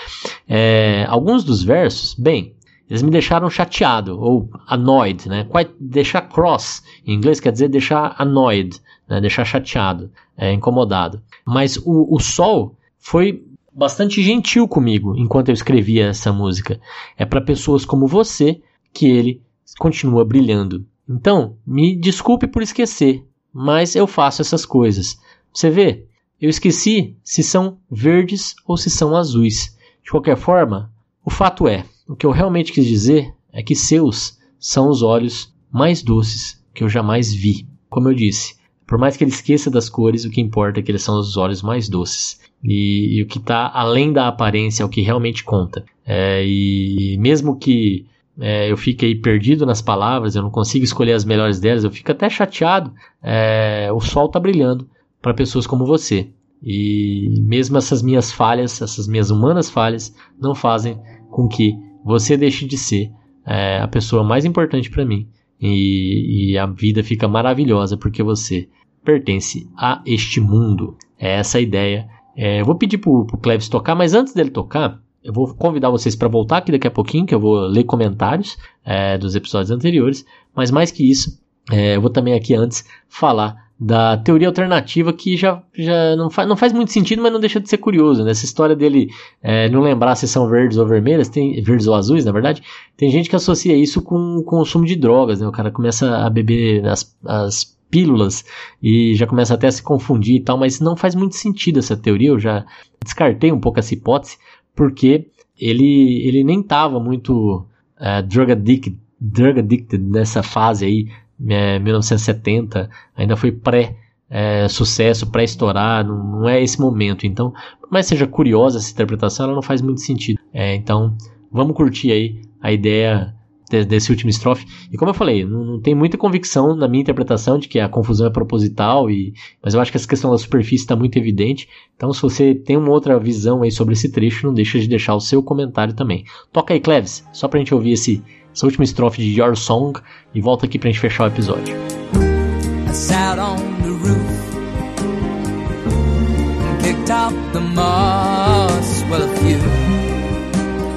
É, alguns dos versos, bem, eles me deixaram chateado, ou annoyed, né? Quite, deixar cross, em inglês quer dizer deixar annoyed, né? deixar chateado, é, incomodado. Mas o, o sol foi bastante gentil comigo enquanto eu escrevia essa música. É para pessoas como você que ele continua brilhando. Então, me desculpe por esquecer, mas eu faço essas coisas. Você vê, eu esqueci se são verdes ou se são azuis. De qualquer forma, o fato é, o que eu realmente quis dizer é que seus são os olhos mais doces que eu jamais vi. Como eu disse, por mais que ele esqueça das cores, o que importa é que eles são os olhos mais doces. E, e o que está além da aparência é o que realmente conta. É, e mesmo que é, eu fique aí perdido nas palavras, eu não consigo escolher as melhores delas, eu fico até chateado. É, o sol está brilhando para pessoas como você. E mesmo essas minhas falhas, essas minhas humanas falhas, não fazem com que você deixe de ser é, a pessoa mais importante para mim. E, e, a vida fica maravilhosa porque você pertence a este mundo. É essa a ideia. É, eu vou pedir pro, pro Cleves tocar, mas antes dele tocar, eu vou convidar vocês para voltar aqui daqui a pouquinho, que eu vou ler comentários é, dos episódios anteriores. Mas mais que isso, é, eu vou também aqui antes falar da teoria alternativa que já, já não, faz, não faz muito sentido, mas não deixa de ser curioso. Né? Essa história dele é, não lembrar se são verdes ou vermelhas, tem verdes ou azuis, na verdade, tem gente que associa isso com o consumo de drogas. Né? O cara começa a beber as, as pílulas e já começa até a se confundir e tal, mas não faz muito sentido essa teoria. Eu já descartei um pouco essa hipótese, porque ele, ele nem estava muito uh, drug, addict, drug addicted nessa fase aí é, 1970, ainda foi pré é, sucesso, pré estourar, não, não, é esse momento. Então, por mais seja curiosa essa interpretação, ela não faz muito sentido. É, então, vamos curtir aí a ideia de, desse último estrofe. E como eu falei, não, não, tem muita convicção na minha interpretação de que a confusão é proposital, e, mas eu acho que essa questão da superfície está muito evidente. Então, se você tem uma outra visão aí sobre esse trecho, não deixa de deixar o seu comentário também. Toca aí, Cleves, só pra gente ouvir esse essa última estrofe de Your Song e volta aqui pra gente fechar o episódio. I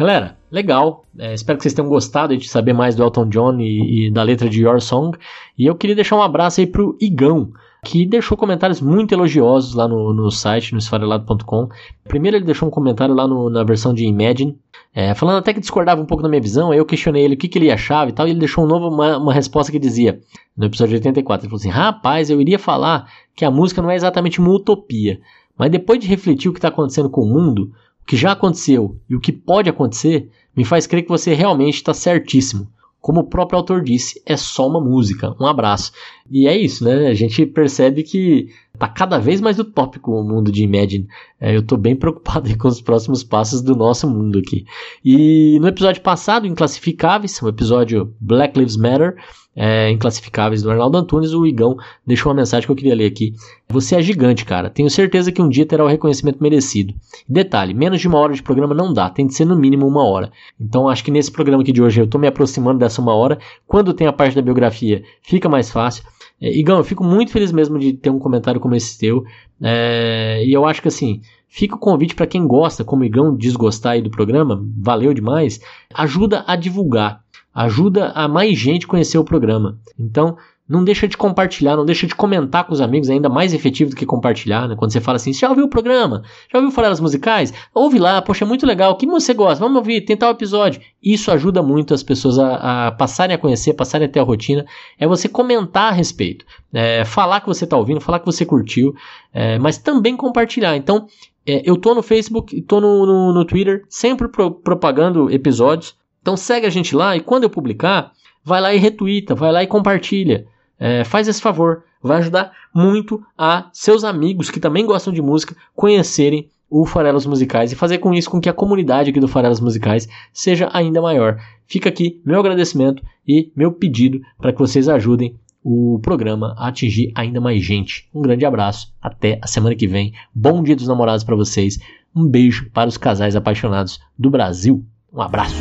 Galera, legal. É, espero que vocês tenham gostado de saber mais do Elton John e, e, da letra de Your Song. E eu queria deixar um abraço aí pro Igão, que deixou comentários muito elogiosos lá no, no site, no esfarelado.com. Primeiro ele deixou um comentário lá no, na versão de Imagine, é, falando até que discordava um pouco da minha visão, aí eu questionei ele o que, que ele achava e tal, e ele deixou um novo, uma, uma resposta que dizia, no episódio 84, ele falou assim, rapaz, eu iria falar que a música não é exatamente uma utopia, mas depois de refletir o que está acontecendo com o mundo, que já aconteceu e o que pode acontecer, me faz crer que você realmente está certíssimo. Como o próprio autor disse, é só uma música. Um abraço. E é isso, né? A gente percebe que tá cada vez mais utópico o mundo de Imagine. É, eu tô bem preocupado com os próximos passos do nosso mundo aqui. E no episódio passado, Inclassificáveis, o episódio Black Lives Matter, é, inclassificáveis do Arnaldo Antunes, o Igão deixou uma mensagem que eu queria ler aqui. Você é gigante, cara. Tenho certeza que um dia terá o reconhecimento merecido. Detalhe, menos de uma hora de programa não dá, tem de ser no mínimo uma hora. Então acho que nesse programa aqui de hoje eu estou me aproximando dessa uma hora. Quando tem a parte da biografia, fica mais fácil. É, Igão, eu fico muito feliz mesmo de ter um comentário como esse teu. É, e eu acho que assim, fica o convite para quem gosta, como Igão, desgostar aí do programa, valeu demais. Ajuda a divulgar ajuda a mais gente conhecer o programa. Então, não deixa de compartilhar, não deixa de comentar com os amigos, é ainda mais efetivo do que compartilhar, né? Quando você fala assim, já ouviu o programa? Já ouviu falar das musicais? Ouve lá, poxa, é muito legal, o que você gosta? Vamos ouvir, tentar o episódio. Isso ajuda muito as pessoas a, a, passarem a conhecer, passarem a ter a rotina. É você comentar a respeito, é, falar que você está ouvindo, falar que você curtiu, é, mas também compartilhar. Então, é, eu tô no Facebook, tô no, no, no Twitter, sempre pro, propagando episódios. Então segue a gente lá e quando eu publicar, vai lá e retuita, vai lá e compartilha. É, faz esse favor, vai ajudar muito a seus amigos que também gostam de música conhecerem o Farelas Musicais e fazer com isso com que a comunidade aqui do Farelas Musicais seja ainda maior. Fica aqui meu agradecimento e meu pedido para que vocês ajudem o programa a atingir ainda mais gente. Um grande abraço, até a semana que vem. Bom Dia dos Namorados para vocês. Um beijo para os casais apaixonados do Brasil. Um abraço.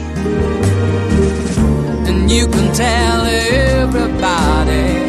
And you can tell everybody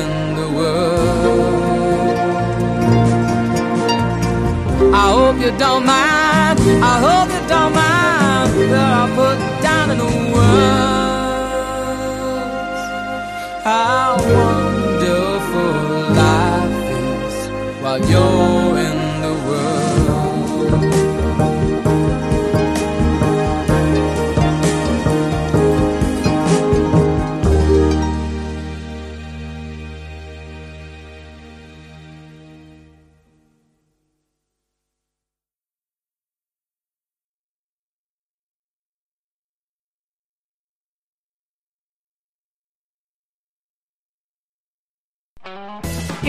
I hope you don't mind. I hope you don't mind that I put down in the words. How wonderful life is while you're